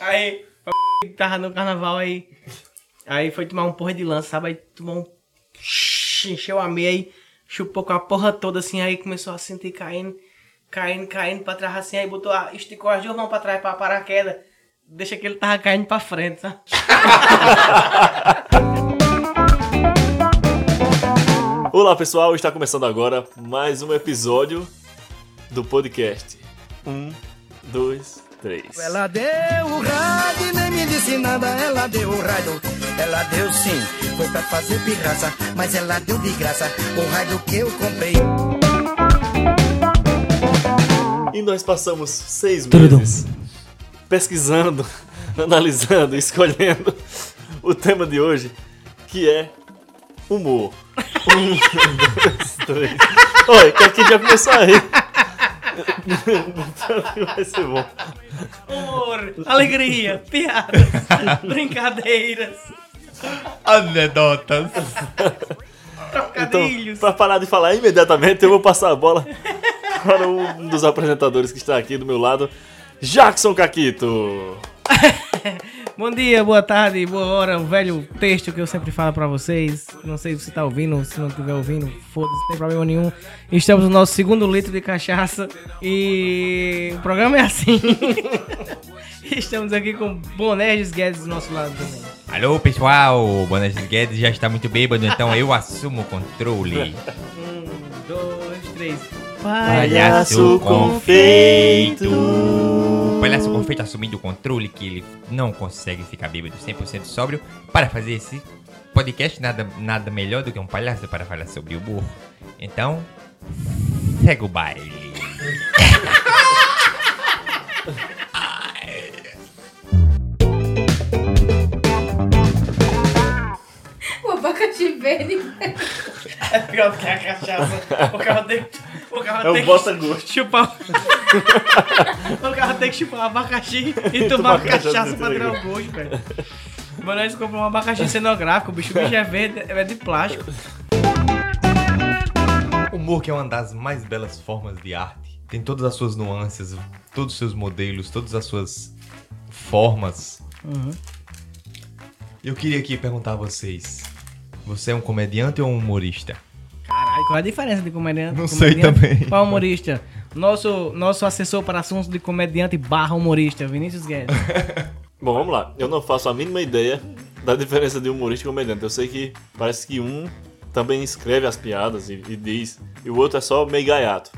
Aí, tava no carnaval aí. Aí foi tomar um porra de lança, sabe? Aí tomou um. Encheu a meia aí, chupou com a porra toda assim, aí começou a sentir caindo, caindo, caindo pra trás assim, aí botou a. esticou as duas mãos pra trás pra parar a queda. Deixa que ele tava caindo pra frente, sabe? Olá pessoal, está começando agora mais um episódio do podcast. Um, dois, três. Ela deu o rádio e nem me disse nada, ela deu o rádio. Ela deu sim, foi pra fazer pirraça, mas ela deu de graça o rádio que eu comprei. E nós passamos seis meses pesquisando, analisando, escolhendo o tema de hoje, que é humor. Um, dois, três. Oi, que aqui já começou a rir. Vai ser bom. Humor, alegria, piadas, brincadeiras, Anedotas. Então, trocadilhos. para parar de falar imediatamente, eu vou passar a bola para um dos apresentadores que está aqui do meu lado, Jackson Caquito. Bom dia, boa tarde, boa hora. O velho texto que eu sempre falo pra vocês. Não sei se você tá ouvindo, se não estiver ouvindo, foda-se, não tem problema nenhum. Estamos no nosso segundo litro de cachaça e o programa é assim. Estamos aqui com Bonés Guedes do nosso lado também. Alô, pessoal. Bonas Guedes já está muito bêbado, então eu assumo o controle. Um, dois, três. Palhaço confeito. Palhaço confeito assumindo o controle que ele não consegue ficar bêbado 100% sóbrio para fazer esse podcast. Nada, nada melhor do que um palhaço para falar sobre o burro. Então, segue o baile. O abacaxi verde. É pior do que a cachaça. O cara tem, o cara É tem o bota gosto. que chupar. o cara tem que chupar um abacaxi e tomar cachaça pra tirar o gosto, velho. Mano, nós compramos um abacaxi cenográfico, o bicho, o bicho é verde, é de plástico. O humor que é uma das mais belas formas de arte. Tem todas as suas nuances, todos os seus modelos, todas as suas formas. Eu queria aqui perguntar a vocês: você é um comediante ou um humorista? Caralho, qual é a diferença de comediante? Não sei comediante também. Para humorista. Nosso, nosso assessor para assuntos de comediante barra humorista, Vinícius Guedes. Bom, vamos lá. Eu não faço a mínima ideia da diferença de humorista e comediante. Eu sei que parece que um também escreve as piadas e, e diz, e o outro é só meio gaiato.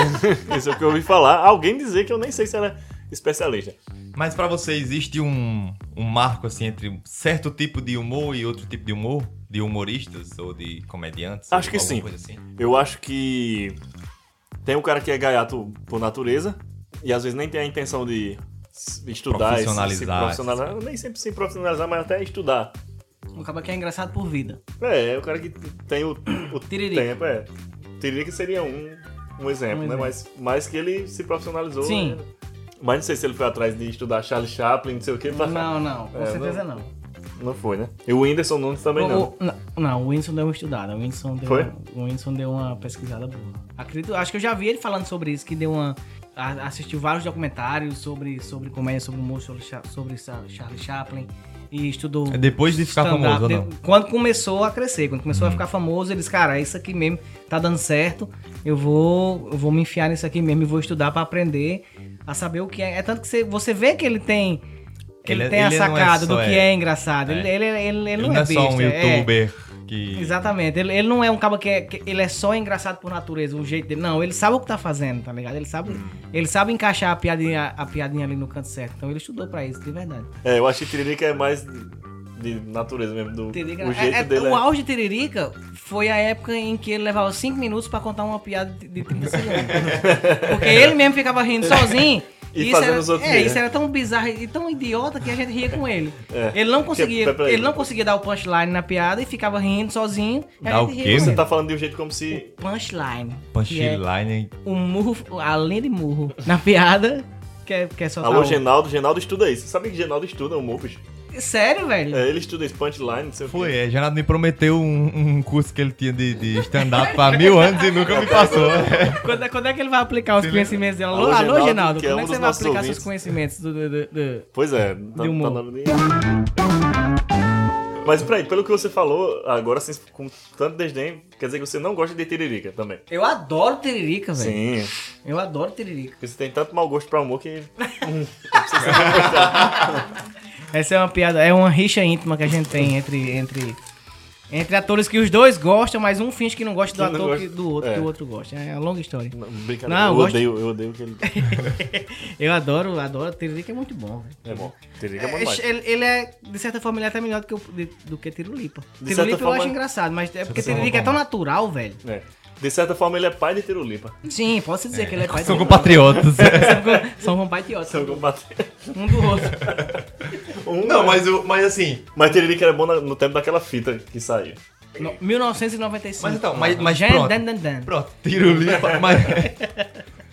Isso é o que eu ouvi falar. Alguém dizer que eu nem sei se era especialista. Mas pra você existe um, um marco assim entre um certo tipo de humor e outro tipo de humor? De humoristas ou de comediantes? Acho que sim. Coisa assim? Eu acho que tem um cara que é gaiato por natureza e às vezes nem tem a intenção de estudar, e se- se Profissionalizar, profissionalizar. Nem sempre se profissionalizar, mas até estudar. Um cara que é engraçado por vida. É, é o cara que tem o, o Tiririca. tempo, é. Tiririca seria um, um exemplo, Um né? exemplo. Mas mais que ele se profissionalizou. Sim. né? Mas não sei se ele foi atrás de estudar Charles Chaplin, não sei o que. Pra... Não, não, com É, certeza não. Não foi, né? E o Whindersson Nunes também O- não. o- não. Não, o Whindersson deu uma estudada. O Whindersson deu, Foi? Uma, o Whindersson deu uma pesquisada boa. Acredito, acho que eu já vi ele falando sobre isso, que deu uma. a- assistiu vários documentários sobre, sobre comédia, sobre humor, sobre, sobre Charlie Chaplin. E estudou. É depois de ficar famoso ou não? Quando começou a crescer, quando começou a ficar famoso, eles, cara, isso aqui mesmo tá dando certo. Eu vou, eu vou me enfiar nisso aqui mesmo e vou estudar pra aprender a saber o que é. É tanto que você, você vê que ele tem. Que ele, Ele- tem a ele é sacada do só- que é. é, engraçado. Ele, É. ele, ele, ele Ele não, não é é só um besta, é. youtuber que. Exatamente. Ele, ele não é um cara que, é, que ele é só engraçado por natureza, o jeito dele. Não, ele sabe o que tá fazendo, tá ligado? Ele sabe, Hum. ele sabe encaixar a piadinha, a piadinha ali no canto certo. Então ele estudou pra isso, de verdade. É, eu acho que Tiririca é mais de natureza mesmo. Do, Tiririca- o jeito é- é- dele o é... auge de Tiririca foi a época em que ele levava 5 minutos pra contar uma piada de, de 30 segundos. Porque ele mesmo ficava rindo sozinho. E isso fazendo era, os outros É, isso era tão bizarro e tão idiota que a gente ria com ele. É. Ele não conseguia, peraí. ele não conseguia dar o punchline na piada e ficava rindo sozinho. a Dá gente o quê, Você tá falando de um jeito como se... Punchline. que é Punchline. um murro, além de murro, na piada, que é, que é só Alô, Genaldo, Genaldo estuda isso. Você sabe que Genaldo estuda humor, bicho? Sério, velho? É, ele estuda punchline, não sei o Foi, quê. é, Janado me prometeu um, um curso que ele tinha de, de stand-up há mil anos e nunca me passou. Quando, é- quando é que ele vai aplicar os Sim, conhecimentos dele? Alô, Alô, alô, Genaldo, que é quando que você vai aplicar seus ouvintes. conhecimentos do, do, do- do- Pois é, tá, De humor. tá dando nem- Mas peraí, pelo que você falou, agora assim, com tanto desdém, quer dizer que você não gosta de tiririca também. Eu adoro tiririca, velho. Sim, Eu adoro tiririca. porque você tem tanto mau gosto pra humor que. hum, Essa é uma piada, é uma rixa íntima que a gente tem entre, entre, entre atores que os dois gostam, mas um finge que não gosta do Que ator gosta. do outro, É. que o outro gosta. É uma longa história. Não, brincadeira. Não, eu eu, odeio, eu odeio que ele. Eu adoro, adoro. Tiririca é muito bom, velho. É bom. Tiririca é bom É, demais. ele, ele é, de certa forma, ele é até melhor do que, o, de- do que Tirulipa. Tirulipa eu forma- acho engraçado, mas é porque Tiririca é tão natural, velho. É. De certa forma, ele é pai de Tirulipa. Sim, posso dizer que ele é pai São do compatriotas. São, com- são compatriotas. Um do outro. Um, Não, mas, o- mas assim. Mas Tiririca era bom na- no tempo daquela fita que saiu. No- 1995. Mas então, mas, mas Dan, pronto. dan, dan, dan. Pronto, Tirulipa. Mas,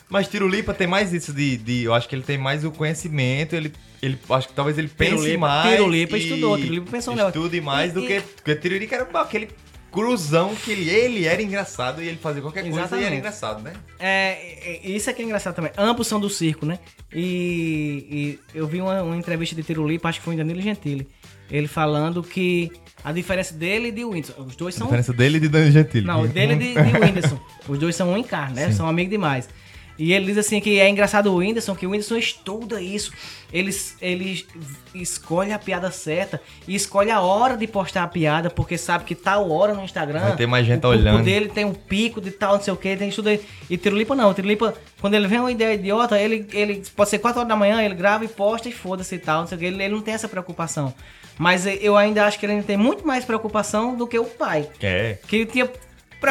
mas Tirulipa tem mais isso de, de. Eu acho que ele tem mais o conhecimento. Ele, ele acho que talvez ele pense Tirulipa- mais. Tirulipa e estudou, Tirulipa pensou negócio. Estude mais E- do e- que. Porque Tiririca era aquele cruzão que ele, ele era engraçado e ele fazia qualquer coisa e Exatamente. era engraçado, né? É, é, isso é que é engraçado também. Ambos são do circo, né? E, e eu vi uma, uma entrevista de Tirulipa, acho que foi em Danilo Gentili. Ele falando que a diferença dele e de Whindersson. Os dois A são. diferença dele e de Dani Gentili. Não, dele e de, de Whindersson. Os dois são um em carne, né? São amigos demais. E ele diz assim que é engraçado o Whindersson, que o Whindersson estuda isso. Ele, ele escolhe a piada certa e escolhe a hora de postar a piada, porque sabe que tal hora no Instagram. Vai ter mais gente o olhando. dele tem um pico de tal, não sei o que, tem estudo. E Tirulipa não, Tirulipa, quando ele vem uma ideia idiota, ele, ele pode ser 4 horas da manhã, ele grava e posta e foda-se e tal, não sei o que. Ele, ele não tem essa preocupação. Mas eu ainda acho que ele ainda tem muito mais preocupação do que o pai. É. Que ele tinha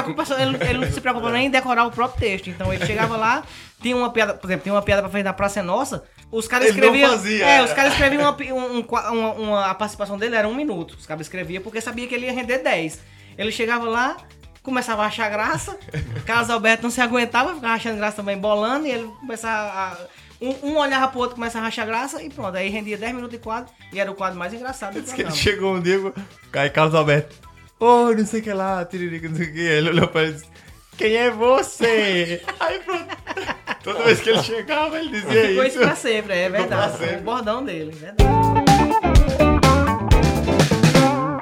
preocupação, ele, ele não se preocupava nem em decorar o próprio texto. Então ele chegava lá, tinha uma piada, por exemplo, tinha uma piada pra fazer da Praça é Nossa, os caras Ele escreviam. fazia, é, é. os caras escreviam uma, um- um uma, uma- A participação dele era um minuto. Os caras escreviam porque sabia que ele ia render 10. Ele chegava lá. Começava a achar graça, Carlos Alberto não se aguentava, ficava achando graça também, bolando, e ele começava a. Um, um olhava pro outro, começava a achar graça, e pronto. Aí rendia 10 minutos de quadro, e era o quadro mais engraçado do Diz que ele chegou um dia, cai Carlos Alberto. Ô, não sei o que lá, tiririca, não sei o que. Ele olhou pra ele e disse: Quem é você? Aí pronto. Toda vez que ele chegava, ele dizia Ficou isso. isso pra sempre, é Ficou pra verdade. sempre. O bordão dele, verdade.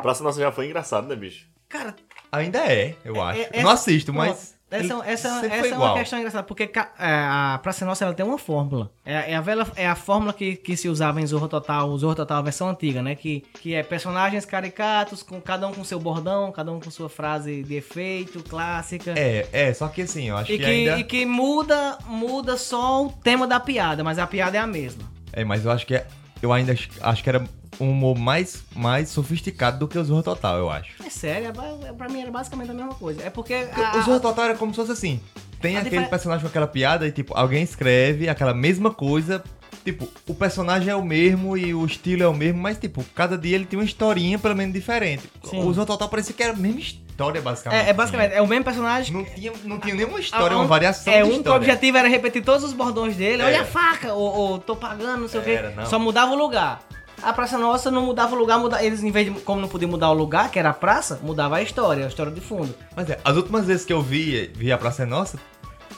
Praça Nossa já foi engraçado, né, bicho? Cara, Ainda é, eu acho. é- Eu não assisto, mas. Essa, ele essa, sempre essa é uma igual. questão engraçada, porque é, a Praça Nossa ela tem uma fórmula. É, é a, velha, é a fórmula que, que se usava em Zorro Total, Zorro Total a versão antiga, né? Que, que é personagens caricatos, com cada um com seu bordão, cada um com sua frase de efeito, clássica. É, é, só que assim, eu acho E que, que, ainda. e que muda, muda só o tema da piada, mas a piada é a mesma. É, mas eu acho que é- eu ainda acho que era um humor mais, mais sofisticado do que o Zorro Total, eu acho. É sério, é, ba- pra mim era basicamente a mesma coisa. É porque. A- o Zorro Total era como se fosse assim. Tem A aquele personagem com aquela piada e, tipo, alguém escreve aquela mesma coisa. Tipo, o personagem é o mesmo e o estilo é o mesmo, mas, tipo, cada dia ele tem uma historinha pelo menos diferente. Sim. O Zorro Total parecia que era a mesma história, basicamente. é, é basicamente, é o mesmo personagem. Não tinha, não tinha nenhuma história, Ah, uma um- variação É, de um que o história. objetivo era repetir todos os bordões dele. Olha Era. a faca, ou, ou tô pagando, não sei o quê. não. Só mudava o lugar. A Praça Nossa não mudava o lugar, muda... eles, em vez de, como não podiam mudar o lugar, que era a praça, mudava a história, a história de fundo. Mas é, as últimas vezes que eu vi, vi a Praça é Nossa,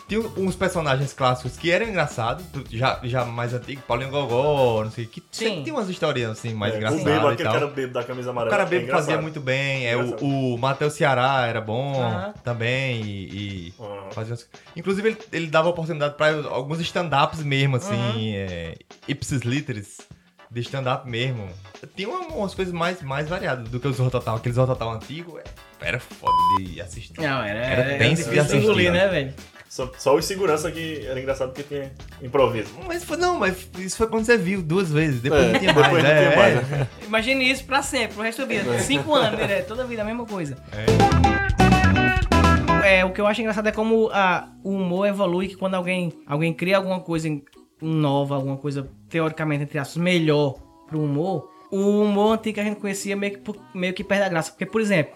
tinha uns personagens clássicos que eram engraçados, já, já mais antigos, Paulinho Gogó, não sei, que Sim. sempre tinha umas historinhas assim, mais É, o engraçadas bebo, e aquele cara bebo da camisa O amarela. cara é bebo engraçado. fazia muito bem, é, o, Engraçado. o Matheus Ceará era bom também e, e fazia Inclusive ele, ele dava oportunidade pra alguns stand-ups mesmo, assim, é, ipsis literis, de stand-up mesmo. Tinha uma- umas coisas mais, mais variadas do que o Zorro Total. Aquele Zorro Total antigo é, era foda de assistir. Não, era, Era tenso de assistir, engolir, né? né, velho? Só, só os segurança que era engraçado porque tinha improviso. Mas foi, não, mas isso foi quando você viu duas vezes, depois É, não tinha mais, depois não é, tinha mais, é. né? Imagine isso pra sempre, pro resto da vida. Cinco anos, direto, toda vida a mesma coisa. É, o que eu acho engraçado é como a, o humor evolui, que quando alguém, alguém cria alguma coisa nova, alguma coisa teoricamente, entre aspas, melhor pro humor, o humor antigo que a gente conhecia meio que, meio que perde a graça. Porque, por exemplo,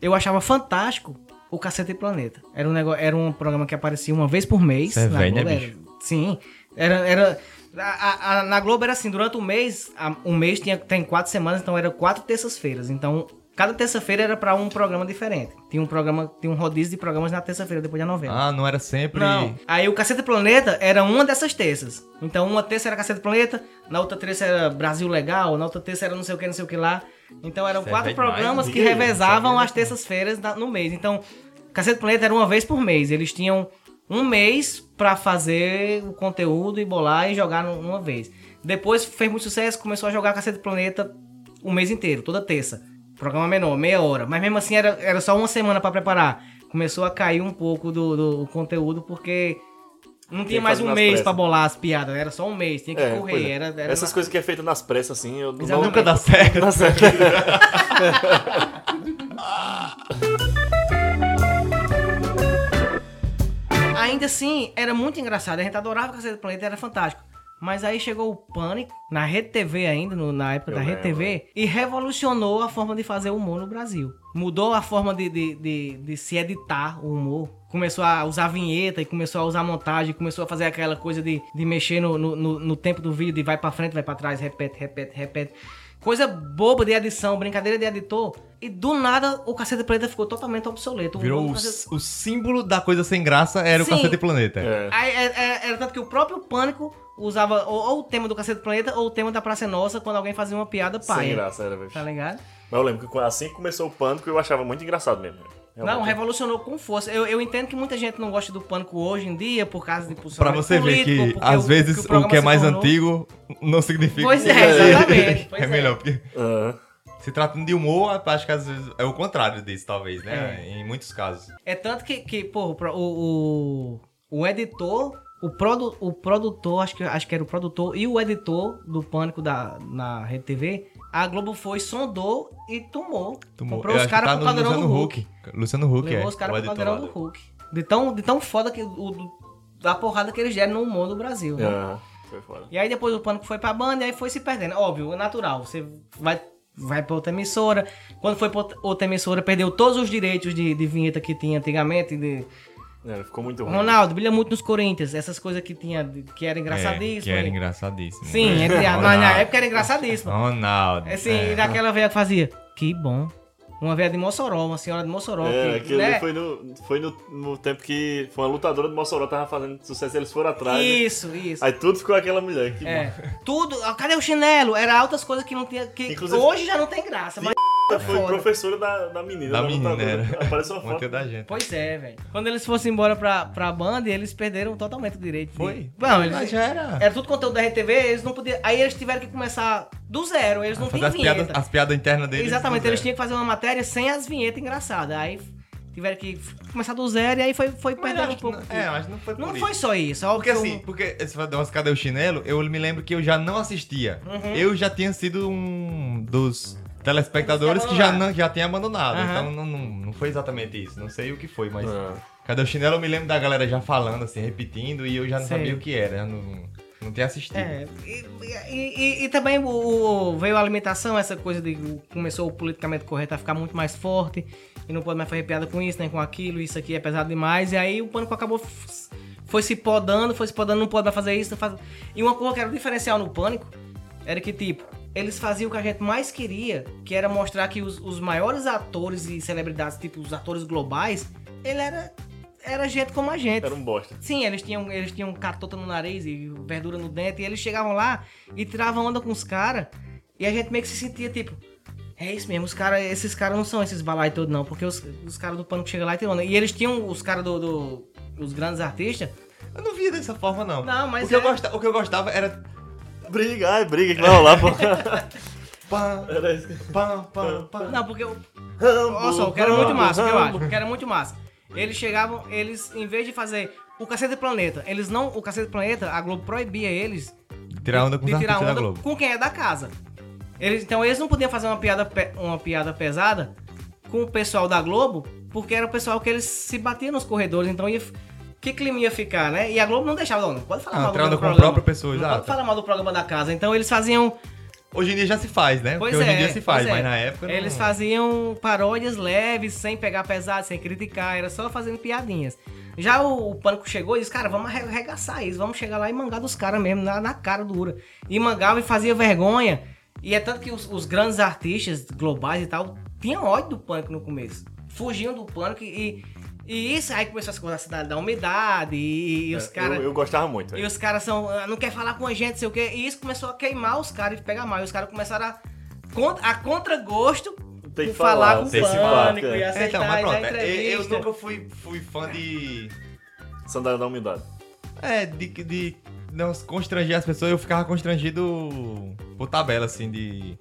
eu achava fantástico o Cacete Planeta. Era um, negócio, era um programa que aparecia uma vez por mês. Você é na velho, né, Globo, bicho? era- Sim. Era, era, A- a- a- na Globo era assim, durante o mês, um mês tinha, tem quatro semanas, então era quatro terças-feiras. Então, cada terça-feira era pra um programa diferente. Tinha um programa, tinha um rodízio de programas na terça-feira, depois da novela. Ah, não era sempre. Não. Aí o Cacete Planeta era uma dessas terças. Então, uma terça era Cacete Planeta, na outra terça era Brasil Legal, na outra terça era não sei o que, não sei o que lá. Então, eram Isso é quatro programas que revezavam sabia. as terças-feiras no mês. Então, Cacete Planeta era uma vez por mês. Eles tinham um mês pra fazer o conteúdo e bolar e jogar num- numa vez. Depois fez muito sucesso, começou a jogar Cacete Planeta o mês inteiro, toda terça. Programa menor, meia hora. Mas mesmo assim era, era só uma semana pra preparar. Começou a cair um pouco do, do conteúdo porque não tinha mais um mês pra bolar as piadas. Era só um mês, tinha que É, correr. é. Era, era Essas na- coisas que é feita nas pressas, assim, eu não-. Nunca dá certo. Dá certo. Ainda assim, era muito engraçado. A gente adorava Cacete do Planeta, era fantástico. Mas aí chegou o Pânico, na Rede TV ainda, no- na época Eu da Rede. TV, e revolucionou a forma de fazer humor no Brasil. Mudou a forma de, de, de, de se editar o humor. Começou a usar vinheta e começou a usar montagem, começou a fazer aquela coisa de, de mexer no, no, no- no tempo do vídeo, de vai pra frente, vai pra trás, repete, repete, repete. Coisa boba de edição, brincadeira de editor. E do nada o Cacete Planeta ficou totalmente obsoleto. O Virou o, Cacete- o símbolo da coisa sem graça era o Sim. Cacete Planeta. É. Aí, é- é- era tanto que o próprio Pânico usava ou, ou o tema do Cacete do Planeta ou o tema da Praça é Nossa quando alguém fazia uma piada Sem paia. graça, era, velho. Tá ligado? Mas eu lembro que assim que começou o pânico, eu achava muito engraçado mesmo. Não, Realmente. revolucionou com força. Eu, eu entendo que muita gente não gosta do Pânico hoje em dia por causa de Pra posicionamento você ver que, às o- vezes, o, programa que é mais tornou- antigo não significa Pois que é, exatamente. Pois é é. melhor, porque se tratando de humor, acho que às vezes é o contrário disso, talvez, né? É. Em muitos casos. É tanto que, que pô, o, o, o, o editor, o, produ, o produtor, acho que, acho que era o produtor e o editor do Pânico da, na Rede TV, a Globo foi, sondou e tomou. Tomou. Comprou Eu os caras tá pro caldeirão Luciano do Hulk. Huck. Luciano Huck Levou é os caras o pro editor lá do do- Hulk. De tão, de tão foda que o, do- da porrada que eles deram no humor do Brasil. né? Aham. Foi foda. E aí depois o pânico foi pra banda e aí foi se perdendo. Óbvio, é natural. Você vai, vai pra outra emissora. Quando foi pra outra- outra emissora, perdeu todos os direitos de, de vinheta que tinha antigamente. De... É, ficou muito ruim. Ronaldo, brilha muito nos Corinthians. Essas coisas que tinha, que era É, engraçadíssimo. que era engraçadíssimo. Sim, a- mas na época era engraçadíssimo. Ronaldo. Assim, é. e daquela velha que fazia. Que bom. Uma velha de Mossoró, uma senhora de Mossoró. É, que, aquilo né? foi, no, foi no, no tempo que foi uma lutadora de Mossoró tava fazendo sucesso e eles foram atrás. né? Isso, isso. Aí tudo ficou aquela mulher. Que É. Tudo. ah, Cadê o chinelo? Era altas coisas que não tinha. Que Inclusive- hoje já não tem graça. Mas bom. Foi foda. professora da, da menina. Da menina, lutadora. era. Apareceu uma foto. Manter da gente. Pois é, velho. Quando eles fossem embora pra, pra banda, eles perderam totalmente o direito. de- Foi? Não, eles, Mas já era. Era tudo conteúdo da RTV, eles não podiam. Aí eles tiveram que começar do zero, eles não Fazer tinham as vinheta. piadas, as piadas internas deles. Exatamente, eles tinham que fazer uma matéria sem as vinhetas engraçadas. Aí tiveram que começar do zero e aí foi, foi perdendo um pouco. não- É, mas não foi por não isso. foi só isso. óbvio Porque que assim, porque esse umas cadê o chinelo, eu me lembro que eu já não assistia. Uhum. Eu já tinha sido um dos telespectadores que já, não, já tinha abandonado. Aham. Então não, não, não foi exatamente isso. Não sei o que foi, mas. Ah. Cadê o chinelo? Eu me lembro da galera já falando, assim, repetindo, e eu já não Sei. sabia o que era. Eu não, não tinha assistido. É, e, e- e- também o, o- veio a alimentação, essa coisa de começou o politicamente correto a ficar muito mais forte e não pode mais fazer piada com isso, nem com aquilo, isso aqui é pesado demais, e aí o pânico acabou f- foi se podando, foi se podando, não pode mais fazer isso, não faz... E uma coisa que era o diferencial no pânico era que tipo, eles faziam o que a gente mais queria, que era mostrar que os, os maiores atores e celebridades, tipo os atores globais, ele era era gente como a gente. Era um bosta. Sim, eles tinham, eles tinham catota no nariz e verdura no dente, e eles chegavam lá e tiravam onda com os caras, e a gente meio que se sentia tipo, é isso mesmo, os cara, esses caras não são esses balai todos não, porque os, os caras do pânico chegam lá e tiram onda. E eles tinham, os caras do, do- os grandes artistas, Eu não via dessa forma, não. Não, mas o que, eu é- gosta- o que eu gostava era. Briga, ai, briga que vai rolar, pô. Pá, Era isso. que- pá, pá, pá. não, porque, eu- olha só, o que era muito massa, o que eu acho, o que era muito massa. Eles chegavam, eles, em vez de fazer o Cacete do Planeta, eles não, o Cacete do Planeta, a Globo proibia eles Tirar onda com de os tirar artistas da onda Globo. com quem é da casa. Eles, então eles não podiam fazer uma piada, uma piada pesada com o pessoal da Globo, porque era o pessoal que eles se batiam nos corredores, então ia, que clima ia ficar, né? E a Globo não deixava, não, não pode falar Ah, mal do meu com a programa. própria pessoa, não exato. pode falar mal do programa da casa. Então eles faziam Hoje em dia já se faz, né? Pois Porque hoje é, em dia se faz, é. mas na época não... Eles faziam paródias leves, sem pegar pesado, sem criticar, era só fazendo piadinhas. Já o, o Pânico chegou e disse, cara, vamos arre- arregaçar isso, vamos chegar lá e mangar dos caras mesmo, na, na cara dura. E mangava e fazia vergonha. E é tanto que os, os grandes artistas globais e tal tinham ódio do Pânico no começo. Fugiam do Pânico e, e isso aí começou essa coisa da cidade da umidade e, e os É, caras... eu, eu gostava muito. E os caras são. ah, Não quer falar com a gente, sei o quê. E isso começou a queimar os caras e pegar mal. E os caras começaram a. contra- A contragosto Tem que por falar, falar, com o tem pânico falar, e é. aceitar Então, mas pronto, é, entrevista. eu nunca fui, fui fã de... Sandália da umidade. É, de, de não constranger as pessoas, eu ficava constrangido por tabela, assim, de...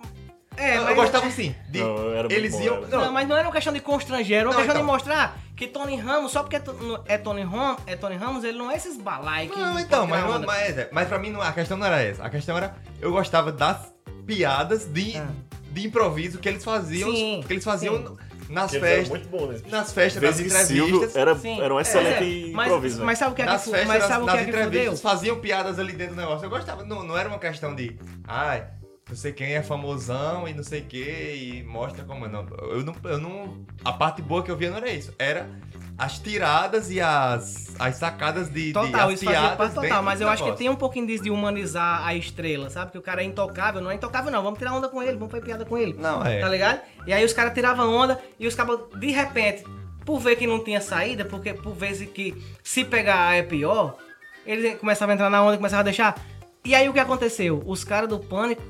É, eu, mas- eu gostava, assim, de... Não, eles bom, iam... era. Não, mas não era uma questão de constranger, era uma Não, questão então. de mostrar que Tony Ramos, só porque é, To- é Tony Ramos, é Tony Ramos, ele não é esses balai que. Não, então, mas, não- onda. mas, é, mas pra mim não- a questão não era essa. A questão era, eu gostava das piadas de, Ah. de improviso que eles faziam, Sim, que eles faziam sim. nas festas, muito bons, né? nas festas, nas Silvio entrevistas. era, Sim. era um É, excelente mas, improviso, né? mas sabe o que é que, nas festas, mas nas, sabe o que nas é que fudeu? entrevistas, faziam piadas ali dentro do negócio. Eu gostava, não, não era uma questão de, ai, não sei quem é famosão e não sei o que, e mostra como. Não, eu não, eu não. A parte boa que eu via não era isso. Era as tiradas e as, as sacadas de. de Total, as isso fazia piadas parte total, mas eu acho que negócio. tem um pouquinho disso de humanizar a estrela, sabe? Que o cara é intocável, não é intocável não, vamos tirar onda com ele, vamos fazer piada com ele. Não, é. Tá ligado? E aí os caras tiravam onda e os caras, de repente, por ver que não tinha saída, porque por vezes que se pegar é pior, eles começavam a entrar na onda, começavam a deixar. E aí o que aconteceu? Os caras do Pânico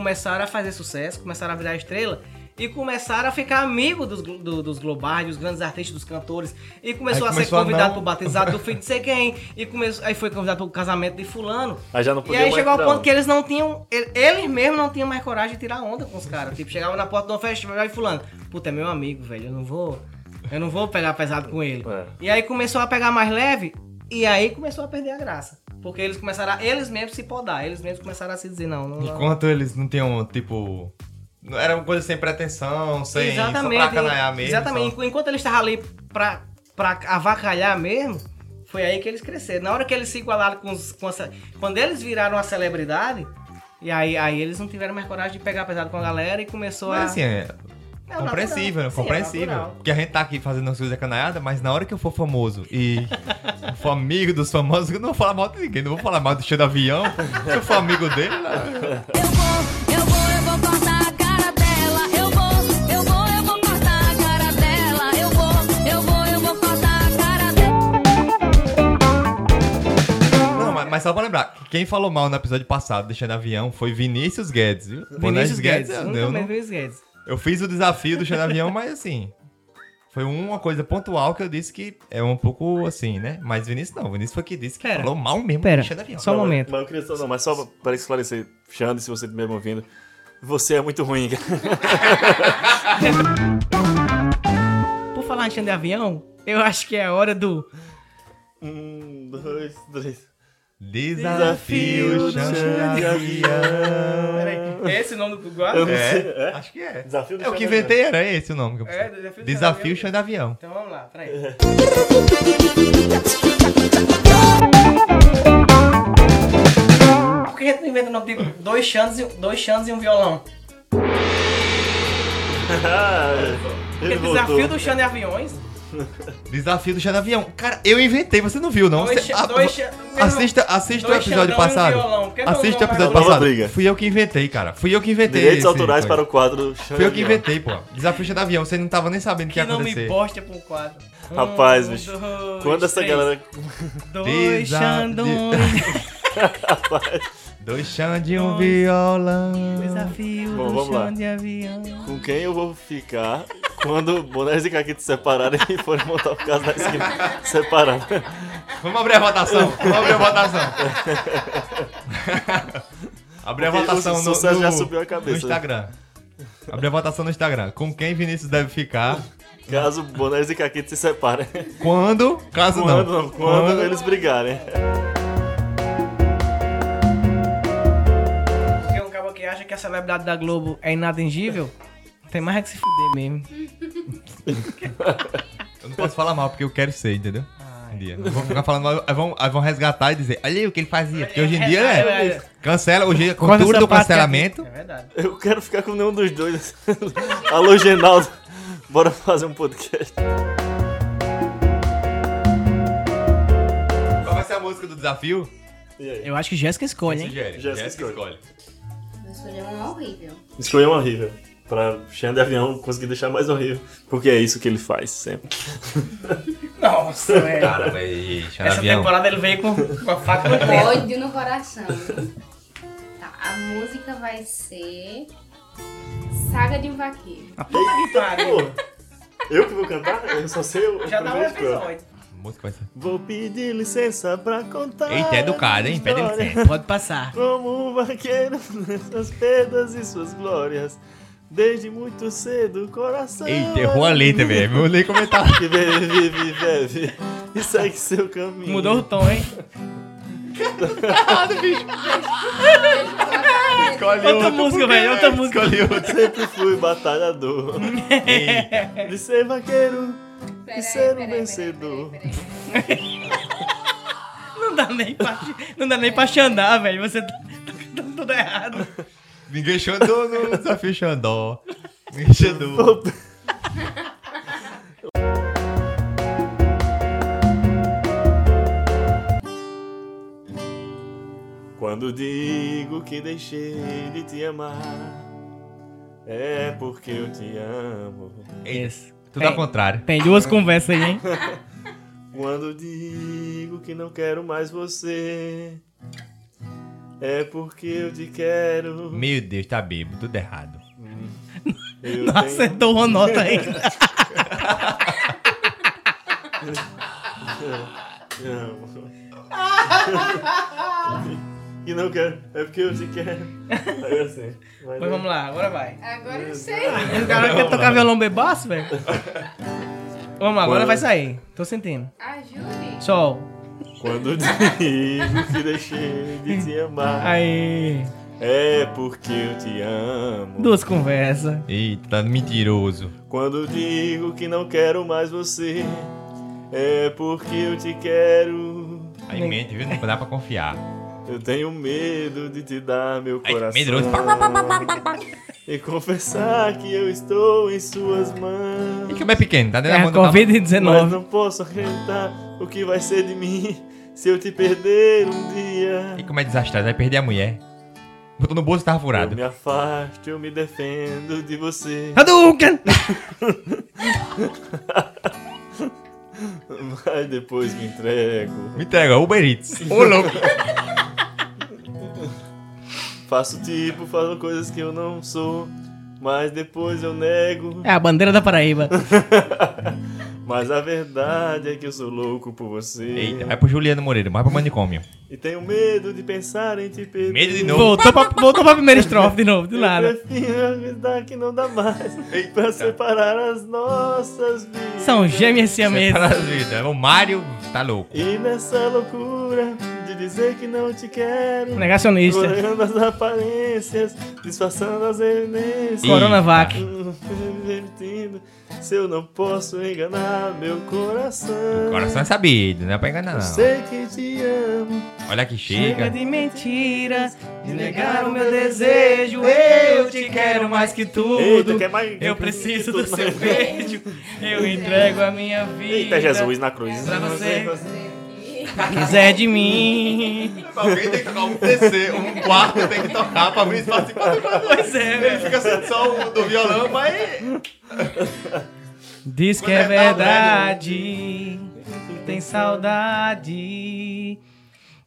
começaram a fazer sucesso, começaram a virar estrela e começaram a ficar amigo dos, do- dos globais, dos grandes artistas, dos cantores. E começou, Aí a ser começou a convidado não- pro batizado do filho de sei quem. E começou, aí foi convidado pro casamento de fulano. Aí já não E podia aí mais chegou ao ponto que eles não tinham. ele- Eles mesmos não tinham mais coragem de tirar onda com os caras. Tipo, chegava na porta do festival e fulano. Puta, é meu amigo, velho. Eu não vou. Eu não vou pegar pesado com ele. É. E aí começou a pegar mais leve. E aí começou a perder a graça. Porque eles começaram a, Eles mesmos se podar. Eles mesmos começaram a se dizer, não, não. não. Enquanto eles não tinham, tipo. não- Era uma coisa sem pretensão, sem. Exatamente. Só pra canaiar mesmo. Exatamente. só. Enquanto eles estavam ali pra, pra avacalhar mesmo, foi aí que eles cresceram. Na hora que eles se igualaram com os. Com essa, quando eles viraram a celebridade, e aí, aí eles não tiveram mais coragem de pegar pesado com a galera e começou a. Mas assim, é. Compreensível, natural. Sim, é compreensível. Porque a gente tá aqui fazendo as coisas canaiadas, mas na hora que eu for famoso e for amigo dos famosos, eu não vou falar mal de ninguém, não vou falar mal do cheio do avião. Se eu for amigo dele, né? Eu vou, eu vou, eu vou cortar a cara dela. Eu vou, eu vou, eu vou cortar a cara dela. Eu vou, eu vou, eu vou cortar a cara dela. Não, mas, mas só pra lembrar, quem falou mal no episódio passado, deixando avião, foi Vinícius Guedes, viu? Vinícius Guedes. eu, Nunca eu, mais não- Vinícius Guedes. Eu fiz o desafio do cheio do avião, mas assim. Foi uma coisa pontual que eu disse que é um pouco assim, né? Mas Vinícius não, Vinícius foi que disse que Pera. falou mal mesmo Pera, do cheio do avião. só um Não, mas- momento. Mas eu queria só, não, mas só para esclarecer, Xande, se você estiver me ouvindo, você é muito ruim, cara. Por falar em chão de avião, eu acho que é a hora do. Um, dois, três. Desafio, chão de avião. Peraí, é esse o nome do quadro? Eu não sei. É, É? acho que é. Desafio do É o que inventei, era esse o nome. que eu É, desafio Desafio avião. Então vamos lá, peraí. Por que a gente não inventa o nome de dois xandes e, dois xandes e um violão? Ah, Porque desafio do chão de aviões. Desafio do chão de avião. Cara, eu inventei, você não viu, não? Dois Você- ah, dois assista assista o dois episódio xandão e um passado. que não Assista o episódio passado. briga. Fui eu que inventei, cara. Fui eu que inventei. Direitos esse autorais coisa. para o quadro Fui eu que inventei, pô. Desafio chão de avião. Você não tava nem sabendo o que Que ia acontecer. bosta pra um quadro. Um, Rapaz, bicho. dois, Quando essa três. galera. Dois Desa- xandões. Dois chão de um violão. Desafio Bom, do vamos lá. chão de avião. Com quem eu vou ficar quando Bonés e Caquito se separarem e forem montar o caso da esquina separado? Vamos abrir a votação. Vamos abrir a votação. abrir a Porque votação o no, sucesso no, já subiu a cabeça. no Instagram. Abrir a votação no Instagram. Com quem Vinícius deve ficar? Caso Bonés e Caquito se separem. Quando? Caso Quando, não. não, quando eles brigarem. Que acha que a celebridade da Globo é inatingível, tem mais é que se fuder mesmo. Eu não posso falar mal porque eu quero ser, entendeu? Um dia. Não vou ficar falando mal. Aí vão, aí vão resgatar e dizer, olha aí o que ele fazia. Porque hoje em dia É, é, é. é. Cancela hoje a cultura do cancelamento. É verdade. Eu quero ficar com nenhum dos dois. Alô, Genaldo. Bora fazer um podcast. Qual vai ser a música do desafio? Eu acho que Jéssica escolhe, hein? Jéssica escolhe. Vou escolher uma horrível. Escolher uma horrível. Pra Xande de Avião conseguir deixar mais horrível. Porque é isso que ele faz sempre. Nossa, velho. Cara, deixar Essa avião. temporada ele veio com, com a faca no. Ódio no coração. Tá, a música vai ser. Saga de um Vaqueiro. A puta que pariu. Eu que vou cantar? Eu só sei o Já dá um episódio. Música vai ser. Vou pedir licença pra contar. Eita, é educado, hein? Pede licença. Pode passar. Como um vaqueiro nessas perdas e suas glórias. Desde muito cedo o coração. Eita, errou a letra, velho. Eu nem comentar. Que bebe, vive, bebe e segue seu caminho. Mudou o tom, hein? Escolhe Outra música, velho. Outra música. Escolhe outra. Sempre fui batalhador. De ser vaqueiro Peraí, e ser um peraí, peraí, vencedor. peraí. Não dá nem pra, não dá nem pra xandar, velho. Você tá, tá cantando tudo errado. Ninguém xandou no desafio Xandó. Ninguém xandou. Quando digo que deixei de te amar, é porque eu te amo. Isso. Tudo ao contrário. Tem duas conversas aí, hein? Quando digo que não quero mais você, é porque eu te quero. Meu Deus, tá bêbado. Tudo errado. Eu Não tenho- acertou uma nota ainda. não quero, é porque eu te quero. Aí assim. Mas Mas vamos lá, agora vai. Agora eu sei. O cara quer tocar violão bebaço, velho? Vamos lá, agora vai sair. Tô sentindo. Ajude. Sol. Quando digo que deixei de te amar, Aí. é porque eu te amo. Duas conversas. Eita, tá mentiroso. Quando digo que não quero mais você, é porque eu te quero. Aí mente, viu? Não dá pra confiar. Eu tenho medo de te dar meu Ai, coração. medroso. E confessar que eu estou em suas mãos. E como é pequeno, tá dentro É da mão do Mas Covid-19. não posso acreditar o que vai ser de mim se eu te perder um dia. E como é desastrado, vai perder a mulher. Botou no bolso e tava Eu furado. me afasto, eu me defendo de você. Hadouken! Mas depois me entrego. Me entrega, Uber Eats. Ô, louco. Faço tipo, falo coisas que eu não sou. Mas depois eu nego. É a bandeira da Paraíba. Mas a verdade é que eu sou louco por você. Eita, vai pro Juliano Moreira, vai pro manicômio. E tenho medo de pensar em te perder. Medo de novo. Voltou pra, voltou pra primeira estrofe de novo, do Eu nada. prefiro acreditar que não dá mais. Pra separar as nossas vidas. São gêmeas siamesas. Separa as vidas. O Mário tá louco. E nessa loucura dizer que não te quero. Negacionista. Olhando as aparências, disfarçando as evidências. Coronavac. Hum, se eu não posso enganar meu coração. Coração é sabido, não é pra enganar Eu não. sei que te amo. Olha que Chega chega. de mentiras, de negar o meu desejo. Eu te quero mais que tudo. Eita, quer mais? Eu preciso do seu beijo. Eu entrego a minha vida. Eita, Jesus na cruz. Pra você. Quiser de mim. Alguém tem que tocar um terceiro, um quarto tem que tocar pra vir participar. Pois é, velho. Fica sendo só o do violão, mas. Diz que é verdade, que tem saudade,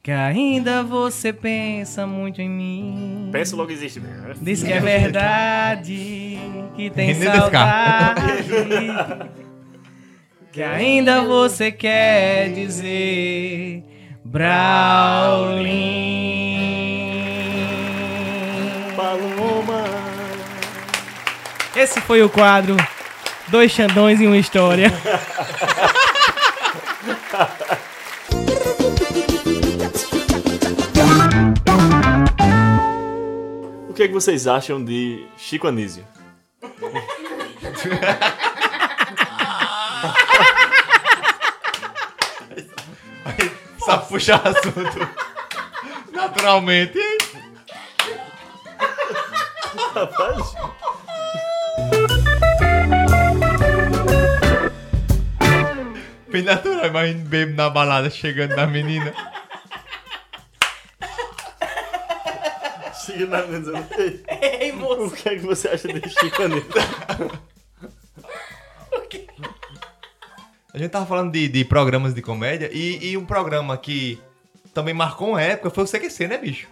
que ainda você pensa muito em mim. Pensa logo existe mesmo. né? Diz que é verdade, que tem saudade, que ainda você quer dizer Braulin. Paloma. Esse foi o quadro Dois Xandões e uma História. O que, é que vocês acham de Chico Anísio? Só puxar assunto. Naturalmente. Rapaz, Bem natural, imagina bebo na balada chegando na menina. chega na menina dizendo, Ei, Ei, moço. o que é que você acha de Chico Anísio? A gente tava falando de, de programas de comédia e, e um programa que também marcou uma época foi o CQC, né, bicho?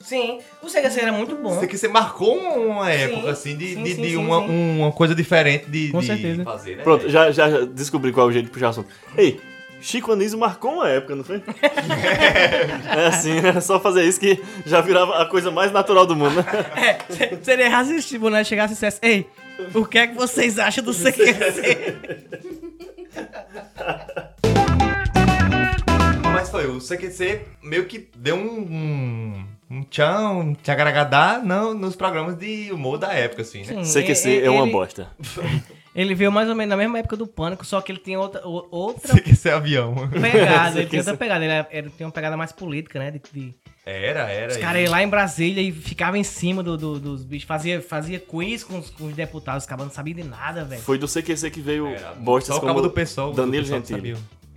Sim, o CQC era muito bom. O CQC marcou uma época, assim, de, sim, de, sim, de sim, uma, sim. uma coisa diferente de, Com de certeza. fazer, né? Pronto, já, já descobri qual é o jeito de puxar assunto. Ei, Chico Anísio marcou uma época, não foi? é assim, é só fazer isso que já virava a coisa mais natural do mundo, né? É, se- seria irresistível, né? Chegasse e dissesse, ei, o que é que vocês acham do CQC? Mas foi, o CQC meio que deu um, um, um tchau, um tchagaragadá não, nos programas de humor da época, assim, né? Sim, CQC e- é uma ele- bosta. Ele veio mais ou menos na mesma época do Pânico, só que ele tinha outra, o- outra CQC avião. pegada. ele tinha outra pegada. Ele, era- ele tinha uma pegada mais política, né? De, de- Era, era. os caras iam lá em Brasília e ficavam em cima do- do- dos bichos. Fazia, fazia quiz com os, com os deputados. Os cabas não sabiam de nada, velho. Foi do CQC que veio Era. bostas Só o como cabo do pessoal. Danilo Gentili.